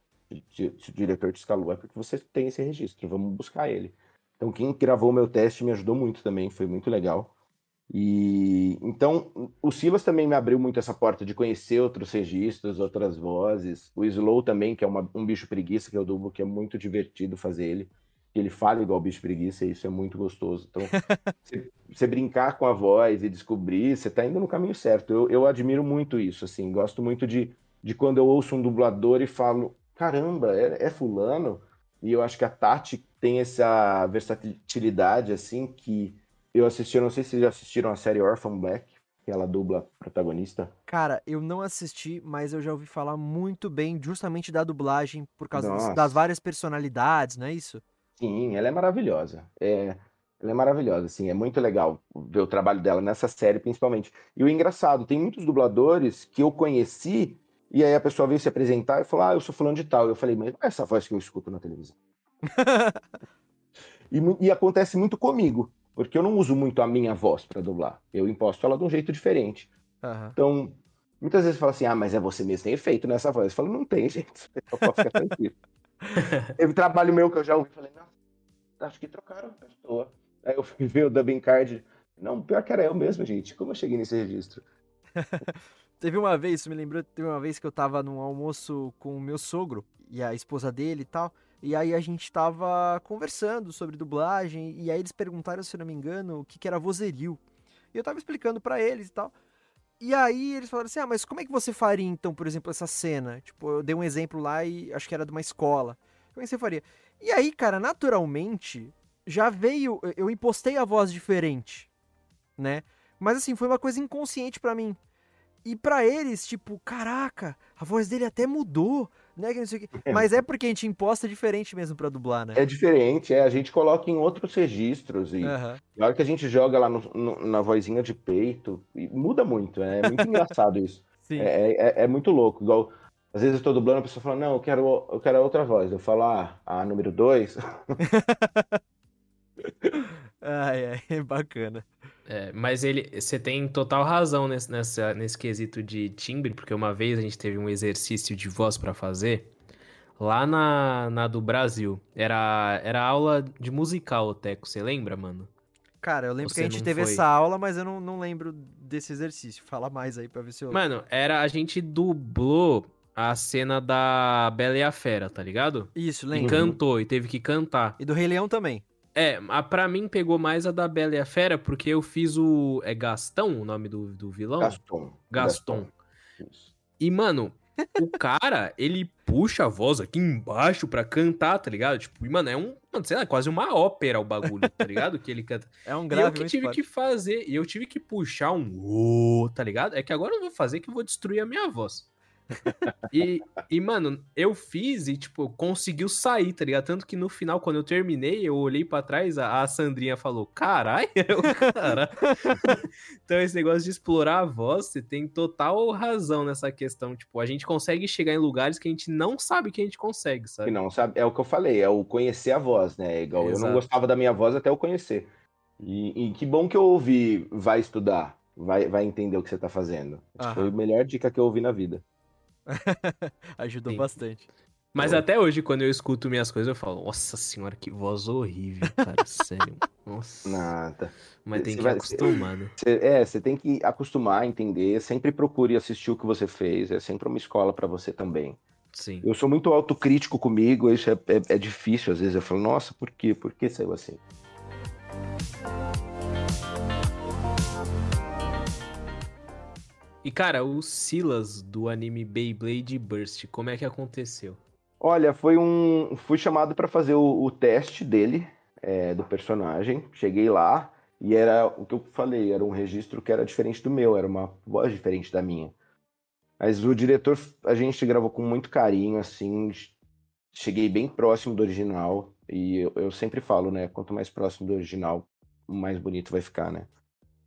Speaker 2: se o diretor te escalou é porque você tem esse registro, vamos buscar ele. Então, quem gravou meu teste me ajudou muito também, foi muito legal. E então o Silas também me abriu muito essa porta de conhecer outros registros, outras vozes. O Slow também, que é uma, um bicho preguiça, que o dublo, que é muito divertido fazer ele. Ele fala igual bicho preguiça, e isso é muito gostoso. Então, você, brincar com a voz e descobrir, você está indo no caminho certo. Eu, eu admiro muito isso, assim. Gosto muito de, de quando eu ouço um dublador e falo, caramba, é, é fulano. E eu acho que a Tati tem essa versatilidade, assim, que eu assisti, eu não sei se vocês já assistiram a série Orphan Black. que ela dubla protagonista.
Speaker 1: Cara, eu não assisti, mas eu já ouvi falar muito bem justamente da dublagem, por causa das, das várias personalidades, não é isso?
Speaker 2: Sim, ela é maravilhosa. É, ela é maravilhosa, assim, é muito legal ver o trabalho dela nessa série, principalmente. E o engraçado, tem muitos dubladores que eu conheci, e aí a pessoa veio se apresentar e falou: Ah, eu sou fulano de tal. Eu falei, mas não é essa voz que eu escuto na televisão. E, e acontece muito comigo, porque eu não uso muito a minha voz para dublar. Eu imposto ela de um jeito diferente.
Speaker 1: Aham.
Speaker 2: Então, muitas vezes fala assim: ah, mas é você mesmo, tem efeito nessa voz. Eu falo, não tem, gente. Eu posso ficar tranquilo. Teve trabalho meu que eu já ouvi falei, não, acho que trocaram a pessoa. Aí eu fui ver o dubbing card. Não, pior que era eu mesmo, gente. Como eu cheguei nesse registro?
Speaker 1: Teve uma vez, isso me lembrou, teve uma vez que eu tava num almoço com o meu sogro e a esposa dele e tal. E aí a gente tava conversando sobre dublagem, e aí eles perguntaram, se eu não me engano, o que, que era vozerio. E eu tava explicando pra eles e tal. E aí eles falaram assim: ah, mas como é que você faria então, por exemplo, essa cena? Tipo, eu dei um exemplo lá e acho que era de uma escola. Como é que você faria? E aí, cara, naturalmente, já veio. Eu impostei a voz diferente, né? Mas assim, foi uma coisa inconsciente pra mim. E pra eles, tipo, caraca, a voz dele até mudou, né? que não sei o quê. Mas é porque a gente imposta diferente mesmo pra dublar, né?
Speaker 2: É diferente, é, a gente coloca em outros registros e
Speaker 1: Aham.
Speaker 2: na hora que a gente joga lá no- no- na vozinha de peito, muda muito, é muito engraçado isso.
Speaker 1: Sim.
Speaker 2: É, é- é muito louco, igual às vezes eu tô dublando, a pessoa fala, não, eu quero, eu quero outra voz. Eu falo, ah, a número dois.
Speaker 1: Ai, ai, é bacana.
Speaker 3: É, mas ele, você tem total razão nesse, nessa, nesse quesito de timbre, porque uma vez a gente teve um exercício de voz pra fazer lá na, na do Brasil. Era, era aula de musical, Teco, você lembra, mano?
Speaker 1: Cara, eu lembro
Speaker 3: Você
Speaker 1: que a gente teve
Speaker 3: foi?
Speaker 1: essa aula, mas eu não, não lembro desse exercício. Fala mais aí pra ver se eu.
Speaker 3: Mano, era a gente dublou a cena da Bela e a Fera, tá ligado?
Speaker 1: Isso,
Speaker 3: E
Speaker 1: lembro.
Speaker 3: cantou, e teve que cantar.
Speaker 1: E do Rei Leão também.
Speaker 3: É, a, pra mim pegou mais a da Bela e a Fera, porque eu fiz o. É Gastão o nome do, do vilão?
Speaker 2: Gaston.
Speaker 3: Gaston.
Speaker 2: Isso.
Speaker 3: E, mano, o cara, ele puxa a voz aqui embaixo pra cantar, tá ligado? Tipo, e, mano, é um. Mano, sei lá, quase uma ópera o bagulho, tá ligado? Que ele canta.
Speaker 1: É um
Speaker 3: E eu
Speaker 1: grave
Speaker 3: que tive
Speaker 1: forte.
Speaker 3: que fazer, e eu tive que puxar um ô, tá ligado? É que agora eu vou fazer que eu vou destruir a minha voz. E, e, mano, eu fiz e, tipo, conseguiu sair, tá ligado? Tanto que no final, quando eu terminei, eu olhei pra trás, a, a Sandrinha falou, carai, eu, cara. então, esse negócio de explorar a voz, você tem total razão nessa questão. Tipo, a gente consegue chegar em lugares que a gente não sabe que a gente consegue,
Speaker 2: Que
Speaker 3: sabe?
Speaker 2: não, sabe? É o que eu falei, é o conhecer a voz, né? Igual eu não
Speaker 3: Exato.
Speaker 2: gostava da minha voz até eu conhecer. E, e que bom que eu ouvi, vai estudar, vai, vai entender o que você tá fazendo. Acho que foi a melhor dica que eu ouvi na vida.
Speaker 1: Ajudou
Speaker 3: Sim.
Speaker 1: bastante.
Speaker 3: Mas até hoje, quando eu escuto minhas coisas, eu falo, nossa senhora, que voz horrível, cara, sério. Nossa.
Speaker 2: Nada.
Speaker 3: Mas tem
Speaker 2: Você
Speaker 3: que
Speaker 2: vai-
Speaker 3: acostumar, né?
Speaker 2: Cê- é, você tem que acostumar, entender. Sempre procure assistir o que você fez. É sempre uma escola pra você também.
Speaker 3: Sim.
Speaker 2: Eu sou muito autocrítico comigo, isso é, é- é difícil. Às vezes eu falo, nossa, por quê? Por que saiu assim?
Speaker 3: E, cara, o Silas do anime Beyblade Burst, como é que aconteceu?
Speaker 2: Olha, foi um. Fui chamado pra fazer o, o teste dele, é, do personagem. Cheguei lá e era o que eu falei, era um registro que era diferente do meu, era uma voz diferente da minha. Mas o diretor, a gente gravou com muito carinho, assim. Cheguei bem próximo do original. E eu, eu sempre falo, né? Quanto mais próximo do original, mais bonito vai ficar, né?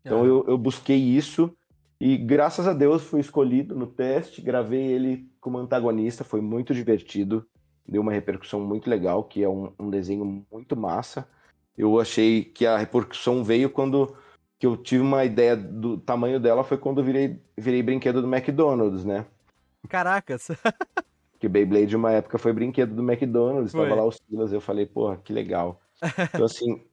Speaker 2: Então eu, eu busquei isso e graças a Deus fui escolhido no teste, gravei ele como antagonista, foi muito divertido, deu uma repercussão muito legal, que é um, um desenho muito massa. Eu achei que a repercussão veio quando que eu tive uma ideia do tamanho dela, foi quando eu virei, virei brinquedo do McDonald's, né?
Speaker 1: Caracas.
Speaker 2: Que Beyblade, uma época, foi brinquedo do McDonald's,
Speaker 1: Foi.
Speaker 2: tava lá os Silas, eu falei, porra, que legal. Então, assim,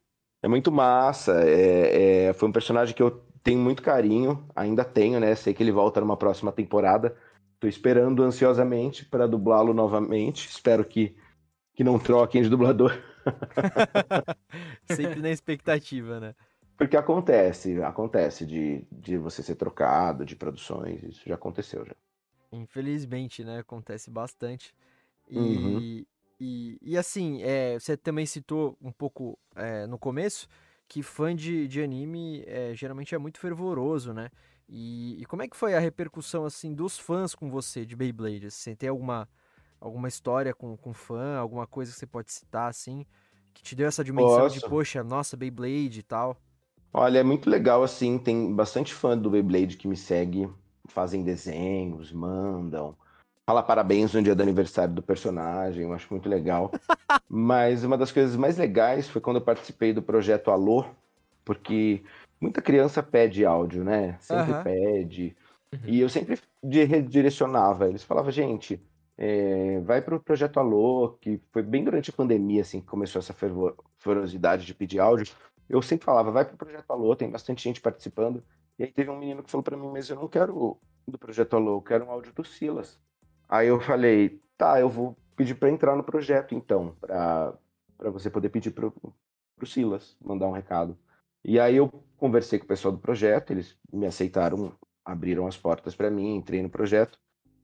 Speaker 2: é muito massa, é, é- foi um personagem que eu tenho muito carinho, ainda tenho, né? Sei que ele volta numa próxima temporada. Tô esperando ansiosamente para dublá-lo novamente. Espero que, que não troquem de dublador.
Speaker 1: Sempre na expectativa, né?
Speaker 2: Porque acontece, acontece de, de você ser trocado, de produções, isso já aconteceu já.
Speaker 1: Infelizmente, né? Acontece bastante. E,
Speaker 2: Uhum.
Speaker 1: e, e assim, é, você também citou um pouco é, no começo que fã de, de anime é, geralmente é muito fervoroso, né? E, e, como é que foi a repercussão, assim, dos fãs com você de Beyblade? Você tem alguma, alguma história com, com fã, alguma coisa que você pode citar, assim, que te deu essa dimensão Posso. de, poxa, nossa, Beyblade e tal?
Speaker 2: Olha, é muito legal, assim, tem bastante fã do Beyblade que me segue, fazem desenhos, mandam, fala parabéns no dia do aniversário do personagem, eu acho muito legal. Mas uma das coisas mais legais foi quando eu participei do projeto Alô, porque muita criança pede áudio, né? Sempre uhum. pede. Uhum. E eu sempre redirecionava. Eles falavam, gente, é, vai para o projeto Alô, que foi bem durante a pandemia, assim, que começou essa fervorosidade de pedir áudio. Eu sempre falava, vai para o projeto Alô, tem bastante gente participando. E aí teve um menino que falou para mim, mas eu não quero do projeto Alô, eu quero um áudio do Silas. Aí eu falei, tá, eu vou pedir para entrar no projeto, então, para você poder pedir para o Silas mandar um recado. E aí eu conversei com o pessoal do projeto, eles me aceitaram, abriram as portas para mim, entrei no projeto.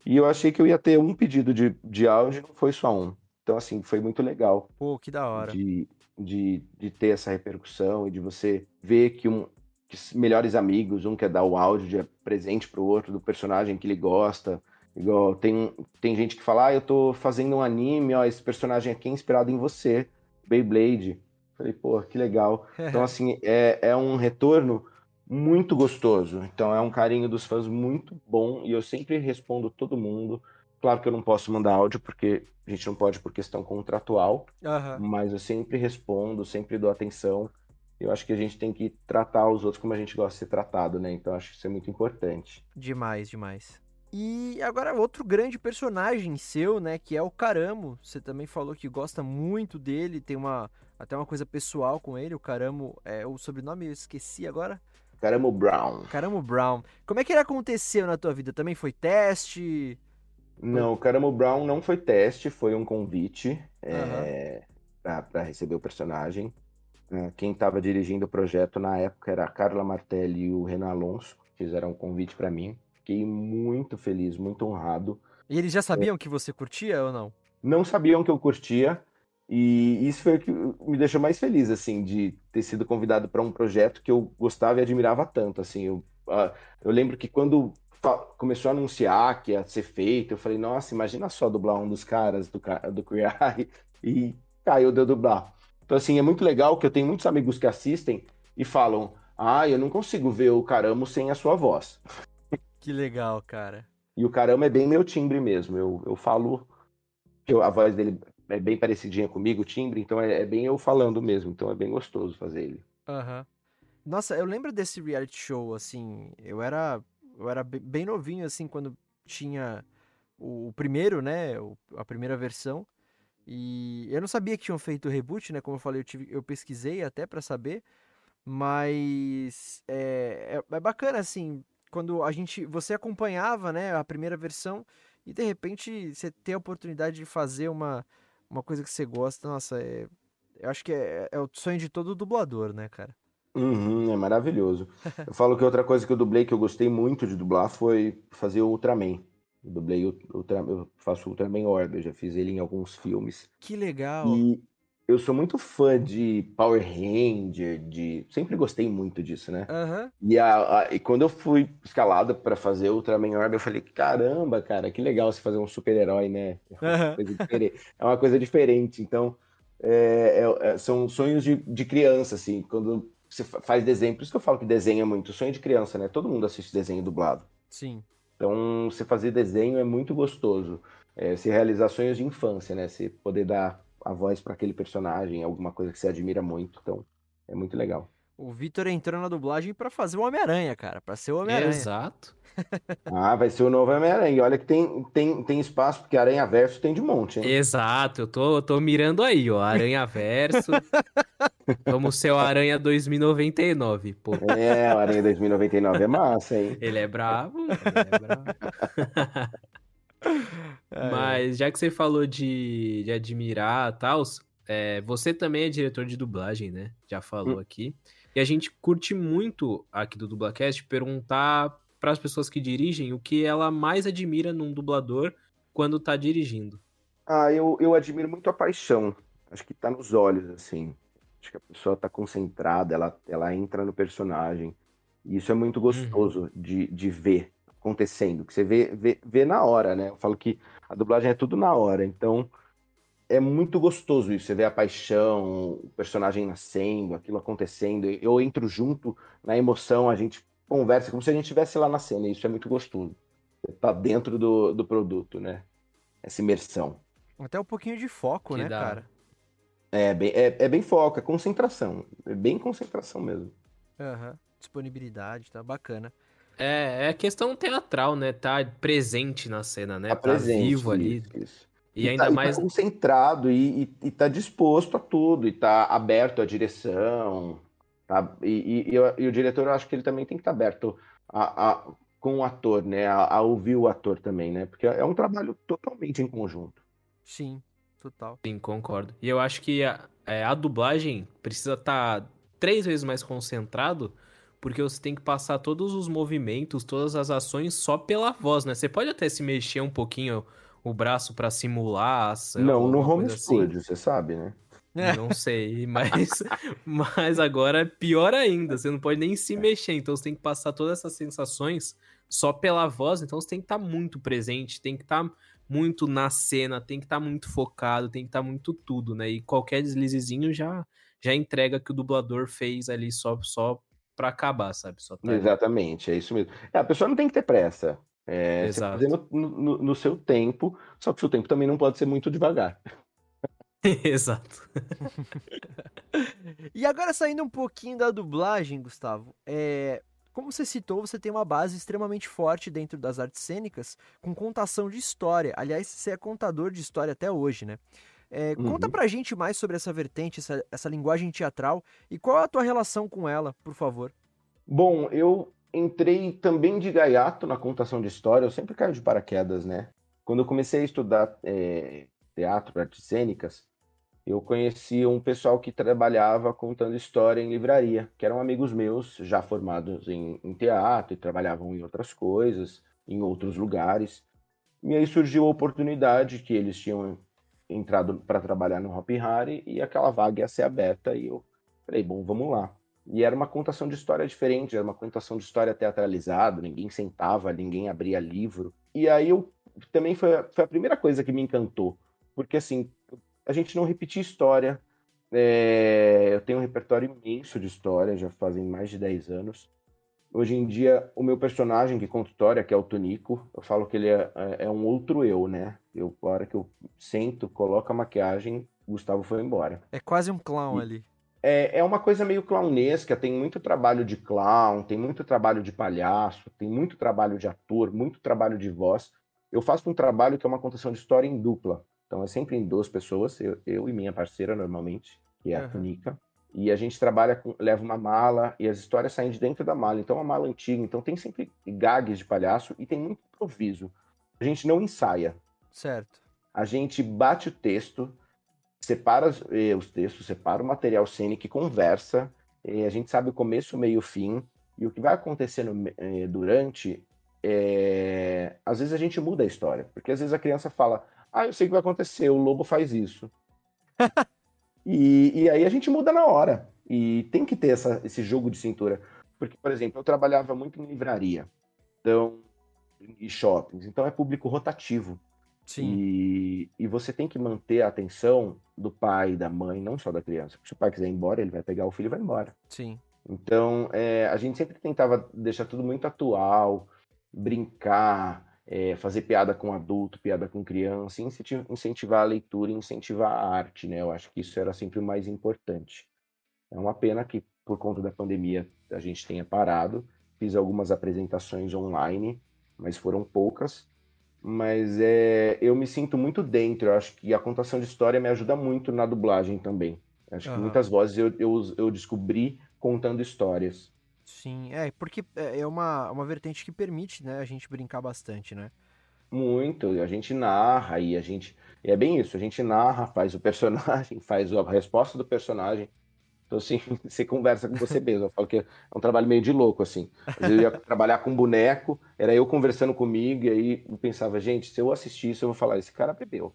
Speaker 2: E eu achei que eu ia ter um pedido de, de áudio, não foi só um. Então, assim, foi muito legal.
Speaker 1: Pô, que da hora.
Speaker 2: De, de, de ter essa repercussão e de você ver que um que melhores amigos, um quer dar o áudio de presente pro outro do personagem que ele gosta. Igual tem, tem gente que fala, ah, eu tô fazendo um anime, ó, esse personagem aqui é inspirado em você, Beyblade. Falei, pô, que legal. Então, assim, é, é um retorno muito gostoso. Então, é um carinho dos fãs muito bom e eu sempre respondo todo mundo. Claro que eu não posso mandar áudio porque a gente não pode por questão contratual, uhum. mas eu sempre respondo, sempre dou atenção. Eu acho que a gente tem que tratar os outros como a gente gosta de ser tratado, né? Então, acho que isso é muito importante.
Speaker 1: Demais, demais. E agora outro grande personagem seu, né, que é o Caramo. Você também falou que gosta muito dele, tem uma até uma coisa pessoal com ele. O Caramo, é o sobrenome eu esqueci agora.
Speaker 2: Caramo Brown.
Speaker 1: Caramo Brown. Como é que ele aconteceu na tua vida? Também foi teste?
Speaker 2: Não, o Caramo Brown não foi teste, foi um convite uhum. é, para receber o personagem. É, quem estava dirigindo o projeto na época era a Carla Martelli e o Renan Alonso, fizeram um convite para mim. Fiquei muito feliz, muito honrado.
Speaker 1: E eles já sabiam é, que você curtia ou não?
Speaker 2: Não sabiam que eu curtia. E isso foi o que me deixou mais feliz, assim, de ter sido convidado para um projeto que eu gostava e admirava tanto, assim. Eu, uh, eu lembro que quando começou a anunciar que ia ser feito, eu falei, nossa, imagina só dublar um dos caras do, do Queer Eye e caiu de eu dublar. Então, assim, é muito legal que eu tenho muitos amigos que assistem e falam, ah, eu não consigo ver o Caramo sem a sua voz.
Speaker 1: Que legal, cara.
Speaker 2: E o Caramo é bem meu timbre mesmo, eu, eu falo, eu, a voz dele é bem parecidinha comigo, o timbre, então é, é, bem eu falando mesmo, então é bem gostoso fazer ele.
Speaker 1: Aham. Uhum. Nossa, eu lembro desse reality show, assim, eu era, eu era bem novinho, assim, quando tinha o, o primeiro, né, o, a primeira versão, e eu não sabia que tinham feito o reboot, né, como eu falei, eu, tive, eu pesquisei até para saber, mas é, é, é bacana, assim, quando a gente, você acompanhava, né, a primeira versão, e de repente você ter a oportunidade de fazer uma uma coisa que você gosta, nossa, é, eu acho que é, é o sonho de todo dublador, né, cara?
Speaker 2: Uhum, é maravilhoso. eu falo que outra coisa que eu dublei que eu gostei muito de dublar foi fazer o Ultraman. Eu dublei o Ultraman, eu faço o Ultraman Orbe, eu já fiz ele em alguns filmes.
Speaker 1: Que legal.
Speaker 2: E eu sou muito fã de Power Ranger, de sempre gostei muito disso, né?
Speaker 1: Uhum.
Speaker 2: E, a, a, e quando eu fui escalada para fazer Ultraman Orb, eu falei, caramba, cara, que legal você fazer um super-herói, né? É uma, uhum. é uma coisa diferente. Então, é, é, é, são sonhos de, de criança, assim, quando você faz desenho. Por isso que eu falo que desenho é muito sonho de criança, né? Todo mundo assiste desenho dublado.
Speaker 1: Sim.
Speaker 2: Então, você fazer desenho é muito gostoso. É, se realizar sonhos de infância, né? Se poder dar a voz para aquele personagem, alguma coisa que você admira muito. Então, é muito legal.
Speaker 1: O Vitor entrou na dublagem para fazer o Homem-Aranha, cara, para ser o Homem-Aranha.
Speaker 3: Exato.
Speaker 2: ah, vai ser o novo Homem-Aranha. Olha que tem, tem, tem espaço, porque Aranha Verso tem de monte, hein?
Speaker 3: Exato, eu tô, tô mirando aí, ó. Aranha Verso. Vamos ser o Aranha 2099, pô.
Speaker 2: É, o Aranha 2099 é massa, hein?
Speaker 3: Ele é bravo, ele é bravo. Mas já que você falou de, de admirar tal, é, você também é diretor de dublagem, né? Já falou hum. aqui. E a gente curte muito aqui do Dublacast perguntar para as pessoas que dirigem o que ela mais admira num dublador quando tá dirigindo.
Speaker 2: Ah, eu, eu admiro muito a paixão. Acho que tá nos olhos, assim. Acho que a pessoa tá concentrada, ela, ela entra no personagem. E isso é muito gostoso uhum. de, de ver acontecendo, que você vê, vê, vê na hora, né? Eu falo que a dublagem é tudo na hora, então é muito gostoso isso. Você vê a paixão, o personagem nascendo, aquilo acontecendo. Eu entro junto na emoção, a gente conversa como se a gente estivesse lá na cena, e isso é muito gostoso. Você tá dentro do, do produto, né? Essa imersão.
Speaker 1: Até um pouquinho de foco, que né, dá. cara?
Speaker 2: É bem, é, é bem foco, é concentração. É bem concentração mesmo.
Speaker 1: Uhum. Disponibilidade, tá bacana.
Speaker 3: É, é questão teatral, né? Tá presente na cena, né? Tá, tá presente, vivo ali. Isso.
Speaker 2: E, e ainda tá, mais. E tá concentrado e, e, e tá disposto a tudo, e tá aberto à direção. Tá? E, e, e, o diretor, eu acho que ele também tem que estar tá aberto a, a, com o ator, né? A, a, ouvir o ator também, né? Porque é um trabalho totalmente em conjunto.
Speaker 1: Sim, total.
Speaker 3: Sim, concordo. E eu acho que a, é, a dublagem precisa estar tá três vezes mais concentrado, porque você tem que passar todos os movimentos, todas as ações só pela voz, né? Você pode até se mexer um pouquinho o braço para simular ação.
Speaker 2: Não, no home assim. studio, você sabe, né?
Speaker 3: Não sei, mas, mas agora é pior ainda. Você não pode nem se mexer, então você tem que passar todas essas sensações só pela voz. Então você tem que estar tá muito presente, tem que estar tá muito na cena, tem que estar tá muito focado, tem que estar tá muito tudo, né? E qualquer deslizezinho já já entrega que o dublador fez ali só só para acabar, sabe? Só
Speaker 2: tá Exatamente, é isso mesmo. É, a pessoa não tem que ter pressa. É, Exato. Você fazer no, no, no, seu tempo, só que o seu tempo também não pode ser muito devagar.
Speaker 3: Exato.
Speaker 1: e agora saindo um pouquinho da dublagem, Gustavo, é, como você citou, você tem uma base extremamente forte dentro das artes cênicas com contação de história. Aliás, você é contador de história até hoje, né? É, uhum. Conta pra gente mais sobre essa vertente, essa, essa linguagem teatral e qual a tua relação com ela, por favor.
Speaker 2: Bom, eu entrei também de gaiato na contação de história, eu sempre caio de paraquedas, né? Quando eu comecei a estudar é, teatro, artes cênicas, eu conheci um pessoal que trabalhava contando história em livraria, que eram amigos meus, já formados em, em teatro e trabalhavam em outras coisas, em outros lugares. E aí surgiu a oportunidade que eles tinham entrado para trabalhar no Hop Harry e aquela vaga ia ser aberta e eu falei, bom, vamos lá. E era uma contação de história diferente, era uma contação de história teatralizada, ninguém sentava, ninguém abria livro. E aí eu também foi, foi a primeira coisa que me encantou, porque assim, a gente não repetia história. É, eu tenho um repertório imenso de história, já fazem mais de 10 anos. Hoje em dia, o meu personagem que conta história, que é o Tonico, eu falo que ele é, é, é um outro eu, né? Eu, a hora que eu sento, coloco a maquiagem, Gustavo foi embora.
Speaker 1: É quase um clown e, ali
Speaker 2: é, é uma coisa meio clownesca, tem muito trabalho de clown, tem muito trabalho de palhaço, tem muito trabalho de ator, muito trabalho de voz. Eu faço um trabalho que é uma contação de história em dupla. Então é sempre em duas pessoas, eu, eu e minha parceira normalmente, que é a uhum. E a gente trabalha com, leva uma mala e as histórias saem de dentro da mala. Então é uma mala antiga, então tem sempre gags de palhaço e tem muito improviso. A gente não ensaia.
Speaker 1: Certo.
Speaker 2: A gente bate o texto, separa eh, os textos, separa o material cênico e conversa. a gente sabe o começo, meio, fim. E o que vai acontecendo eh, durante, é... às vezes a gente muda a história. Porque às vezes a criança fala, ah, eu sei o que vai acontecer, o lobo faz isso. e, e, aí a gente muda na hora. E tem que ter essa, esse jogo de cintura. Porque, por exemplo, eu trabalhava muito em livraria. Então, e shoppings. Então é público rotativo.
Speaker 1: Sim.
Speaker 2: E, e você tem que manter a atenção do pai, da mãe, não só da criança. Se o pai quiser ir embora, ele vai pegar o filho e vai embora.
Speaker 1: Sim.
Speaker 2: Então, é, a gente sempre tentava deixar tudo muito atual, brincar, é, fazer piada com adulto, piada com criança, incentivar a leitura, incentivar a arte, né? Eu acho que isso era sempre o mais importante. É uma pena que, por conta da pandemia, a gente tenha parado. Fiz algumas apresentações online, mas foram poucas mas é, eu me sinto muito dentro. Eu acho que a contação de história me ajuda muito na dublagem também. Acho uhum. que muitas vozes eu, eu, eu, descobri contando histórias.
Speaker 1: Sim, é, porque é, é uma, uma vertente que permite né, a gente brincar bastante, né?
Speaker 2: Muito, a gente narra e a gente. É bem isso, a gente narra, faz o personagem, faz a resposta do personagem, então, assim, você conversa com você mesmo. Eu falo que é um trabalho meio de louco, assim. Eu ia trabalhar com boneco, era eu conversando comigo, e aí eu pensava, gente, se eu assistir isso, eu vou falar, esse cara bebeu.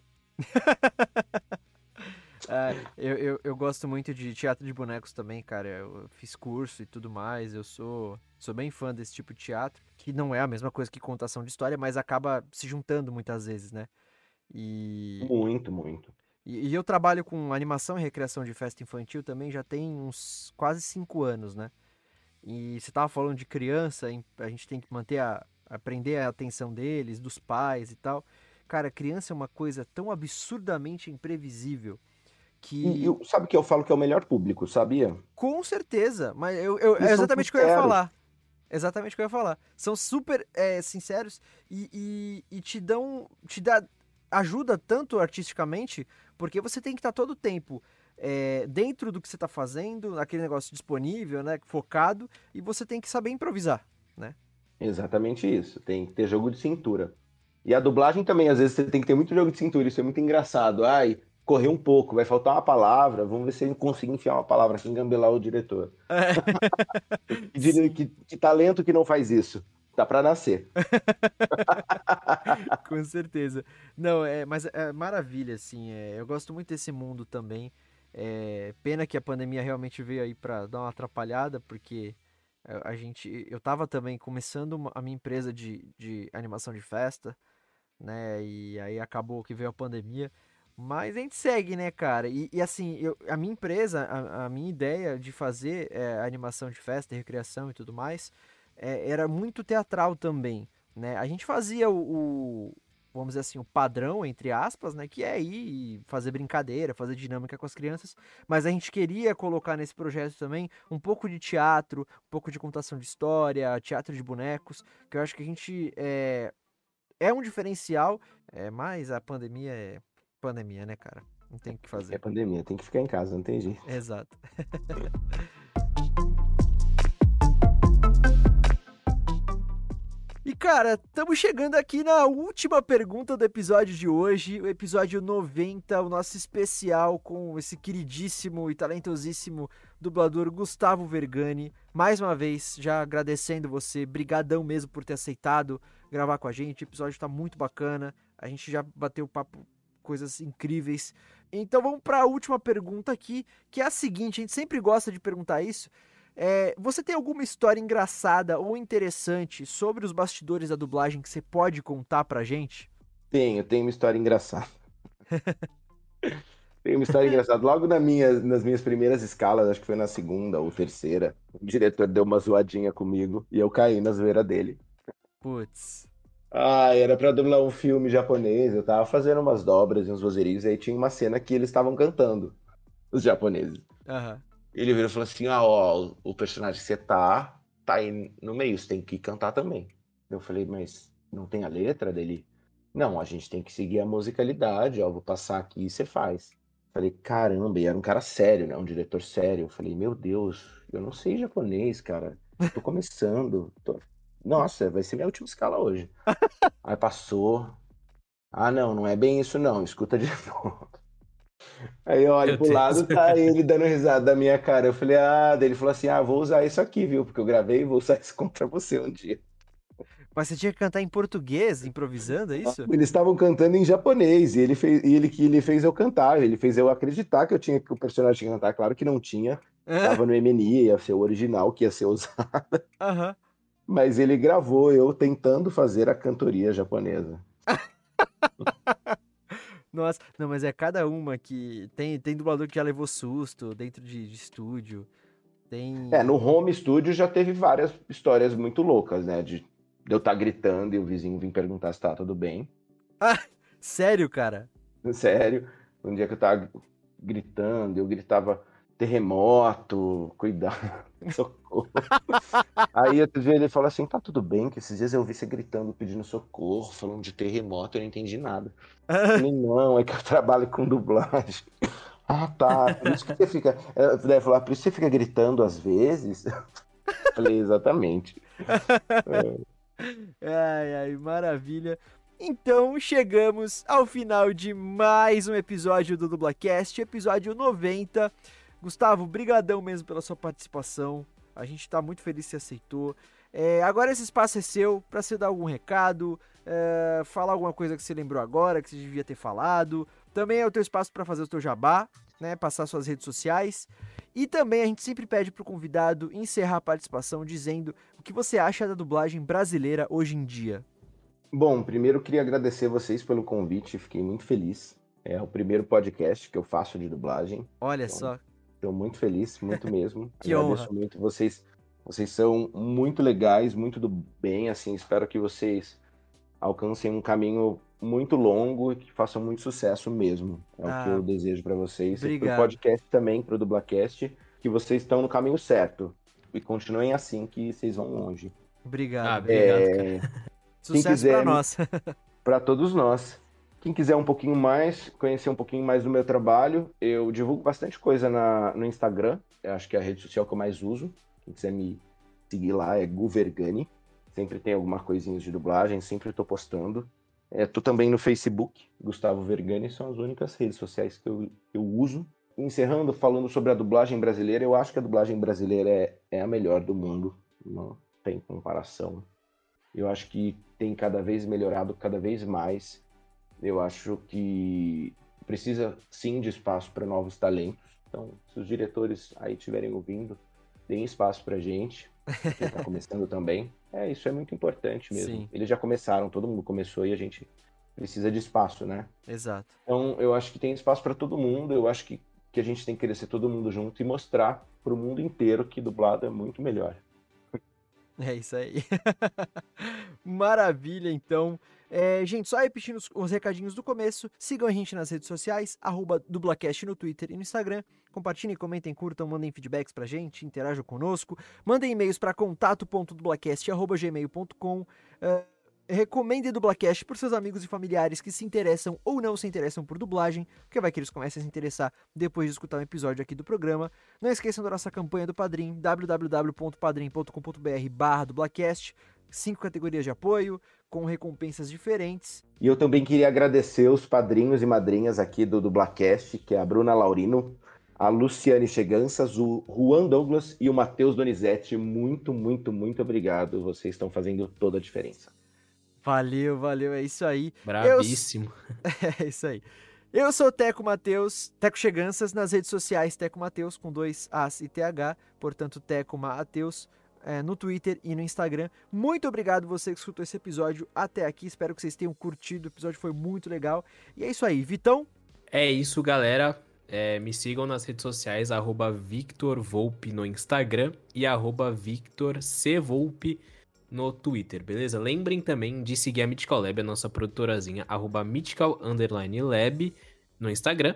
Speaker 1: É, eu, eu, eu gosto muito de teatro de bonecos também, cara. Eu fiz curso e tudo mais. Eu sou, sou bem fã desse tipo de teatro, que não é a mesma coisa que contação de história, mas acaba se juntando muitas vezes, né? E,
Speaker 2: Muito, muito.
Speaker 1: e, e eu trabalho com animação e recreação de festa infantil também já tem uns quase cinco anos, né? E você tava falando de criança, a gente tem que manter a, aprender a atenção deles, dos pais e tal. Cara, criança é uma coisa tão absurdamente imprevisível que.
Speaker 2: E, eu- sabe que eu falo que é o melhor público, sabia?
Speaker 1: Com certeza, mas eu, eu- é exatamente o que eu ia falar. Exatamente o que eu ia falar. São super é, sinceros e, e, e te dão. te dá. ajuda tanto artisticamente, porque você tem que estar todo o tempo é, dentro do que você está fazendo, naquele negócio disponível, né? Focado, e você tem que saber improvisar.
Speaker 2: Exatamente isso. Tem que ter jogo de cintura. E a dublagem também, às vezes, você tem que ter muito jogo de cintura. Isso é muito engraçado. Ai, correr um pouco, vai faltar uma palavra. Vamos ver se ele consegue enfiar uma palavra aqui, engambelar o diretor. Que, dire- que- que talento que não faz isso. Tá pra nascer.
Speaker 1: Com certeza. Não, é, mas é maravilha, assim. é, eu gosto muito desse mundo também. É, pena que a pandemia realmente veio aí pra dar uma atrapalhada, porque é, a gente, eu tava também começando a minha empresa de, de animação de festa, né? E aí acabou que veio a pandemia. Mas a gente segue, né, cara? E, e assim, eu- a minha empresa, a, a minha ideia de fazer é, animação de festa, recreação e tudo mais, é, era muito teatral também, né? A gente fazia o, o- vamos dizer assim, o padrão, entre aspas, né? Que é ir fazer brincadeira, fazer dinâmica com as crianças, mas a gente queria colocar nesse projeto também um pouco de teatro, um pouco de contação de história, teatro de bonecos, que eu acho que a gente é, é um diferencial, é, mas a pandemia é pandemia, né, cara? Não tem o que
Speaker 2: É
Speaker 1: fazer.
Speaker 2: pandemia, tem que ficar em casa, não tem jeito.
Speaker 1: Exato. E cara, estamos chegando aqui na última pergunta do episódio de hoje, o episódio 90, o nosso especial com esse queridíssimo e talentosíssimo dublador Gustavo Vergani. Mais uma vez, já agradecendo você, brigadão mesmo por ter aceitado gravar com a gente. O episódio tá muito bacana. A gente já bateu papo coisas incríveis. Então vamos para a última pergunta aqui, que é a seguinte, a gente sempre gosta de perguntar isso. É, você tem alguma história engraçada ou interessante sobre os bastidores da dublagem que você pode contar pra gente?
Speaker 2: Tenho, tenho uma história engraçada. Tenho uma história engraçada. Logo na minha, nas minhas primeiras escalas, acho que foi na segunda ou terceira, o diretor deu uma zoadinha comigo e eu caí na zoeira dele.
Speaker 1: Putz.
Speaker 2: Ah, era pra dublar um filme japonês, eu tava fazendo umas dobras e uns e aí tinha uma cena que eles estavam cantando, os japoneses.
Speaker 1: Aham.
Speaker 2: Ele virou e falou assim: Ah, ó, o- o personagem que você tá, tá aí no meio, você tem que cantar também. Eu falei, mas não tem a letra dele? Não, a gente tem que seguir a musicalidade, ó, vou passar aqui e você faz. Falei, caramba, e era um cara sério, né? Um diretor sério. Eu falei, meu Deus, eu não sei japonês, cara. Tô começando. tô- Nossa, vai ser minha última escala hoje. Aí passou. Ah, não, não é bem isso, não. Escuta de novo. Aí eu olho
Speaker 3: Meu
Speaker 2: pro
Speaker 3: Deus.
Speaker 2: lado, tá ele dando risada da minha cara. Eu falei, ah, daí ele falou assim: ah, vou usar isso aqui, viu? Porque eu gravei e vou usar isso contra você um dia.
Speaker 1: Mas você tinha que cantar em português, improvisando, é isso?
Speaker 2: Eles estavam cantando em japonês e ele fez, e ele que ele fez eu cantar, ele fez eu acreditar que eu tinha que o personagem tinha que cantar, claro que não tinha, tava no MNI, ia ser o original que ia ser usado,
Speaker 1: Aham.
Speaker 2: Mas ele gravou eu tentando fazer a cantoria japonesa.
Speaker 1: Nossa, não, mas é cada uma que. Tem, tem dublador que já levou susto dentro de, de estúdio. Tem.
Speaker 2: É, no home studio já teve várias histórias muito loucas, né, de, de eu estar gritando e o vizinho vir perguntar se tá tudo bem.
Speaker 1: Sério, cara?
Speaker 2: Sério, um dia que eu tava gritando, eu gritava terremoto, cuidado, socorro. Aí outro dia ele falou assim, tá tudo bem, que esses dias eu vi você gritando, pedindo socorro, falando de terremoto, eu não entendi nada. Eu falei, não, é que eu trabalho com dublagem. Ah, tá, por isso que você fica, é, deve falar, por isso você fica gritando às vezes? Eu Falei, exatamente.
Speaker 1: Ai, ai, maravilha. Então chegamos ao final de mais um episódio do Dublacast, episódio 90. Gustavo, brigadão mesmo pela sua participação. A gente tá muito feliz que você aceitou. É, agora esse espaço é seu para você dar algum recado, é, falar alguma coisa que você lembrou agora, que você devia ter falado. Também é o teu espaço para fazer o teu jabá. né, passar suas redes sociais. E também a gente sempre pede pro convidado encerrar a participação dizendo o que você acha da dublagem brasileira hoje em dia.
Speaker 2: Bom, primeiro eu queria agradecer vocês pelo convite, fiquei muito feliz. É o primeiro podcast que eu faço de dublagem.
Speaker 1: Olha
Speaker 2: Então,
Speaker 1: só.
Speaker 2: Estou muito feliz, muito mesmo.
Speaker 1: Que
Speaker 2: Agradeço
Speaker 1: honra.
Speaker 2: muito vocês. Vocês são muito legais, muito do bem, assim, espero que vocês alcancem um caminho muito longo e que façam muito sucesso mesmo. É
Speaker 1: Ah,
Speaker 2: o que eu desejo para vocês. E
Speaker 1: obrigado.
Speaker 2: pro podcast também, pro Dublacast, que vocês estão no caminho certo. E continuem assim que vocês vão longe.
Speaker 1: Obrigado.
Speaker 3: Ah, obrigado,
Speaker 2: É,
Speaker 1: Sucesso
Speaker 2: quiser,
Speaker 1: pra nós.
Speaker 2: para todos nós. Quem quiser um pouquinho mais, conhecer um pouquinho mais do meu trabalho, eu divulgo bastante coisa na, no Instagram. Eu acho que é a rede social que eu mais uso. Quem quiser me seguir lá é Guvergani. Sempre tem alguma coisinha de dublagem, sempre estou postando. É, tô também no Facebook, Gustavo Vergani, são as únicas redes sociais que eu, eu uso. Encerrando, falando sobre a dublagem brasileira, eu acho que a dublagem brasileira é, é a melhor do mundo, não tem comparação. Eu acho que tem cada vez melhorado cada vez mais. Eu acho que precisa sim de espaço para novos talentos. Então, se os diretores aí estiverem ouvindo, deem espaço para gente, quem está começando também. É, isso é muito importante mesmo.
Speaker 1: Sim.
Speaker 2: Eles já começaram, todo mundo começou e a gente precisa de espaço, né?
Speaker 1: Exato.
Speaker 2: Então, eu acho que tem espaço para todo mundo. Eu acho que, que a gente tem que crescer todo mundo junto e mostrar para o mundo inteiro que dublado é muito melhor.
Speaker 1: É isso aí. Maravilha, então. É, gente, só repetindo os, os recadinhos do começo. Sigam a gente nas redes sociais, arroba dublacast no Twitter e no Instagram. Compartilhem, comentem, curtam, mandem feedbacks pra gente, interajam conosco. Mandem e-mails para contato.dublacast.gmail.com. É, recomendem Dublacast por seus amigos e familiares que se interessam ou não se interessam por dublagem, porque vai que eles comecem a se interessar depois de escutar um episódio aqui do programa. Não esqueçam da nossa campanha do Padrim, www.padrim.com.br barra dublacast, cinco categorias de apoio, com recompensas diferentes.
Speaker 2: E eu também queria agradecer os padrinhos e madrinhas aqui do Dublacast, que é a Bruna Laurino, a Luciane Cheganças, o Juan Douglas e o Matheus Donizete. Muito, muito, muito obrigado. Vocês estão fazendo toda a diferença.
Speaker 1: Valeu, valeu, é isso aí.
Speaker 3: Brabíssimo.
Speaker 1: É isso aí. Eu sou o Teco Mateus, Teco Cheganças, nas redes sociais Teco Mateus com dois As e TH, portanto Teco Mateus, é, no Twitter e no Instagram. Muito obrigado você que escutou esse episódio até aqui, espero que vocês tenham curtido, o episódio foi muito legal. E é isso aí, Vitão,
Speaker 3: É isso, galera. É, me sigam nas redes sociais, arroba Victor Volpe no Instagram e arroba Victor C. Volpe no Twitter, beleza? Lembrem também de seguir a Mythical Lab, a nossa produtorazinha, arroba Mythical no Instagram.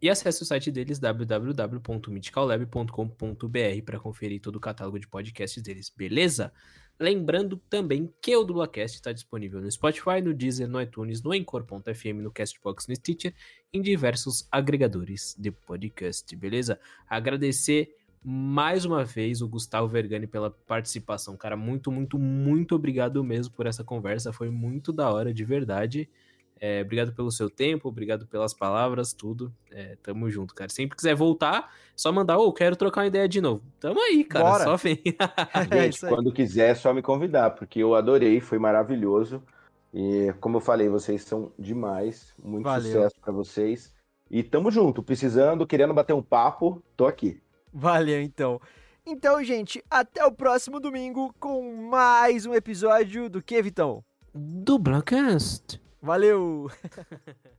Speaker 3: E acesse o site deles, www.mythicallab.com.br para conferir todo o catálogo de podcasts deles, beleza? Lembrando também que o Dublacast está disponível no Spotify, no Deezer, no iTunes, no Encore.fm, no Castbox, no Stitcher, em diversos agregadores de podcast, beleza? Agradecer mais uma vez o Gustavo Vergani pela participação, cara. Muito, muito, muito obrigado mesmo por essa conversa. Foi muito da hora, de verdade. É, obrigado pelo seu tempo, obrigado pelas palavras, tudo. É, tamo junto, cara. Sempre quiser voltar, só mandar, ô, quero trocar uma ideia de novo. Tamo aí, cara.
Speaker 1: Bora.
Speaker 3: Só vem.
Speaker 1: é
Speaker 2: Gente,
Speaker 1: isso aí.
Speaker 2: quando quiser, é só me convidar, porque eu adorei, foi maravilhoso. E como eu falei, vocês são demais. Muito
Speaker 1: Valeu.
Speaker 2: sucesso para vocês. E tamo junto, precisando, querendo bater um papo, tô aqui.
Speaker 1: Valeu, então. Então, gente, até o próximo domingo com mais um episódio do que, Vitão?
Speaker 3: Dublacast.
Speaker 1: Valeu!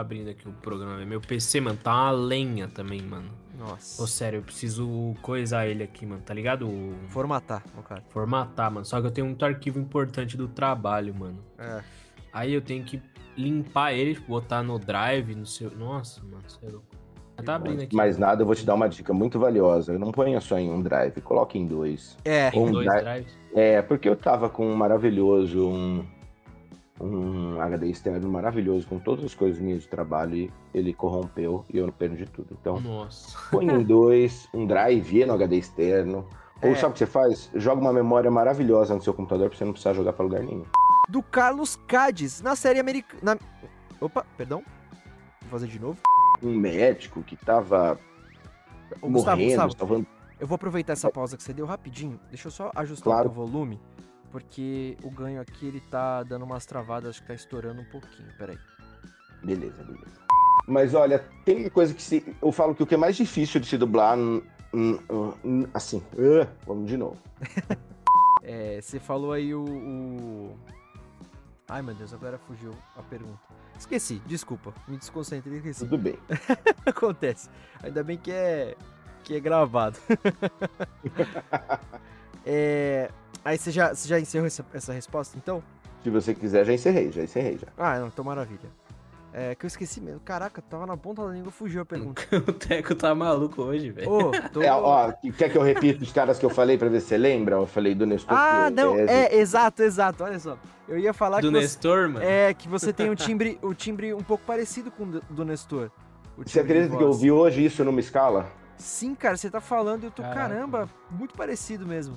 Speaker 3: abrindo aqui o programa. Meu PC, mano, tá uma lenha também, mano.
Speaker 1: Nossa.
Speaker 3: Ô, sério, eu preciso coisar ele aqui, mano, tá ligado?
Speaker 1: Formatar, no cara.
Speaker 3: Formatar, mano. Só que eu tenho muito arquivo importante do trabalho, mano.
Speaker 1: É.
Speaker 3: Aí eu tenho que limpar ele, botar no drive, no seu. Nossa, mano, você é louco. Tá abrindo aqui.
Speaker 2: Mais nada, eu vou te dar uma dica muito valiosa. Não ponha só em um drive, coloque em dois.
Speaker 1: É.
Speaker 2: Um
Speaker 3: dois
Speaker 2: drive.
Speaker 3: drives.
Speaker 2: É, porque eu tava com um maravilhoso, um, um HD externo maravilhoso com todas as coisas minhas de trabalho e ele corrompeu e eu perdi tudo. Então,
Speaker 3: Nossa.
Speaker 2: põe em dois, um drive no HD externo. Ou
Speaker 1: É.
Speaker 2: sabe o que você faz? Joga uma memória maravilhosa no seu computador pra você não precisar jogar pra lugar nenhum.
Speaker 1: Do Carlos Cades, na série americana. Opa, perdão. fazer de novo.
Speaker 2: Um médico que tava
Speaker 1: Ô, Gustavo,
Speaker 2: morrendo,
Speaker 1: Gustavo,
Speaker 2: salvando.
Speaker 1: eu vou aproveitar essa pausa que você deu rapidinho. Deixa eu só ajustar
Speaker 2: Claro.
Speaker 1: o volume, porque o ganho aqui ele tá dando umas travadas, acho que tá estourando um pouquinho. Peraí.
Speaker 2: Beleza, beleza. Mas olha, tem coisa que se. Eu falo que o que é mais difícil de se dublar. assim. vamos de novo.
Speaker 1: É, você falou aí o, o- Ai meu Deus, agora fugiu a pergunta. Esqueci, desculpa, me desconcentrei esqueci.
Speaker 2: Tudo bem.
Speaker 1: Acontece. Ainda bem que é que é gravado. É, Aí você já, você já encerrou essa, essa resposta, então?
Speaker 2: Se você quiser, já encerrei, já encerrei já.
Speaker 1: Ah, não, então maravilha. É que eu esqueci mesmo. Caraca, tava na ponta da língua, fugiu a pergunta.
Speaker 3: O Teco tá maluco hoje, velho.
Speaker 1: Ô, tô...
Speaker 2: É, ó, quer que eu repita os caras que eu falei pra ver se você lembra? Eu falei do Nestor
Speaker 1: Ah, não,
Speaker 2: Piovese.
Speaker 1: é, exato, exato, olha só. Eu ia falar
Speaker 3: Do
Speaker 1: que você,
Speaker 3: Nestor, mano.
Speaker 1: é, que você tem o timbre, o timbre um pouco parecido com o do- do Nestor.
Speaker 2: Você acredita que eu vi hoje isso numa escala?
Speaker 1: Sim, cara, você tá falando e eu tô,
Speaker 3: Caraca.
Speaker 1: caramba, muito parecido mesmo.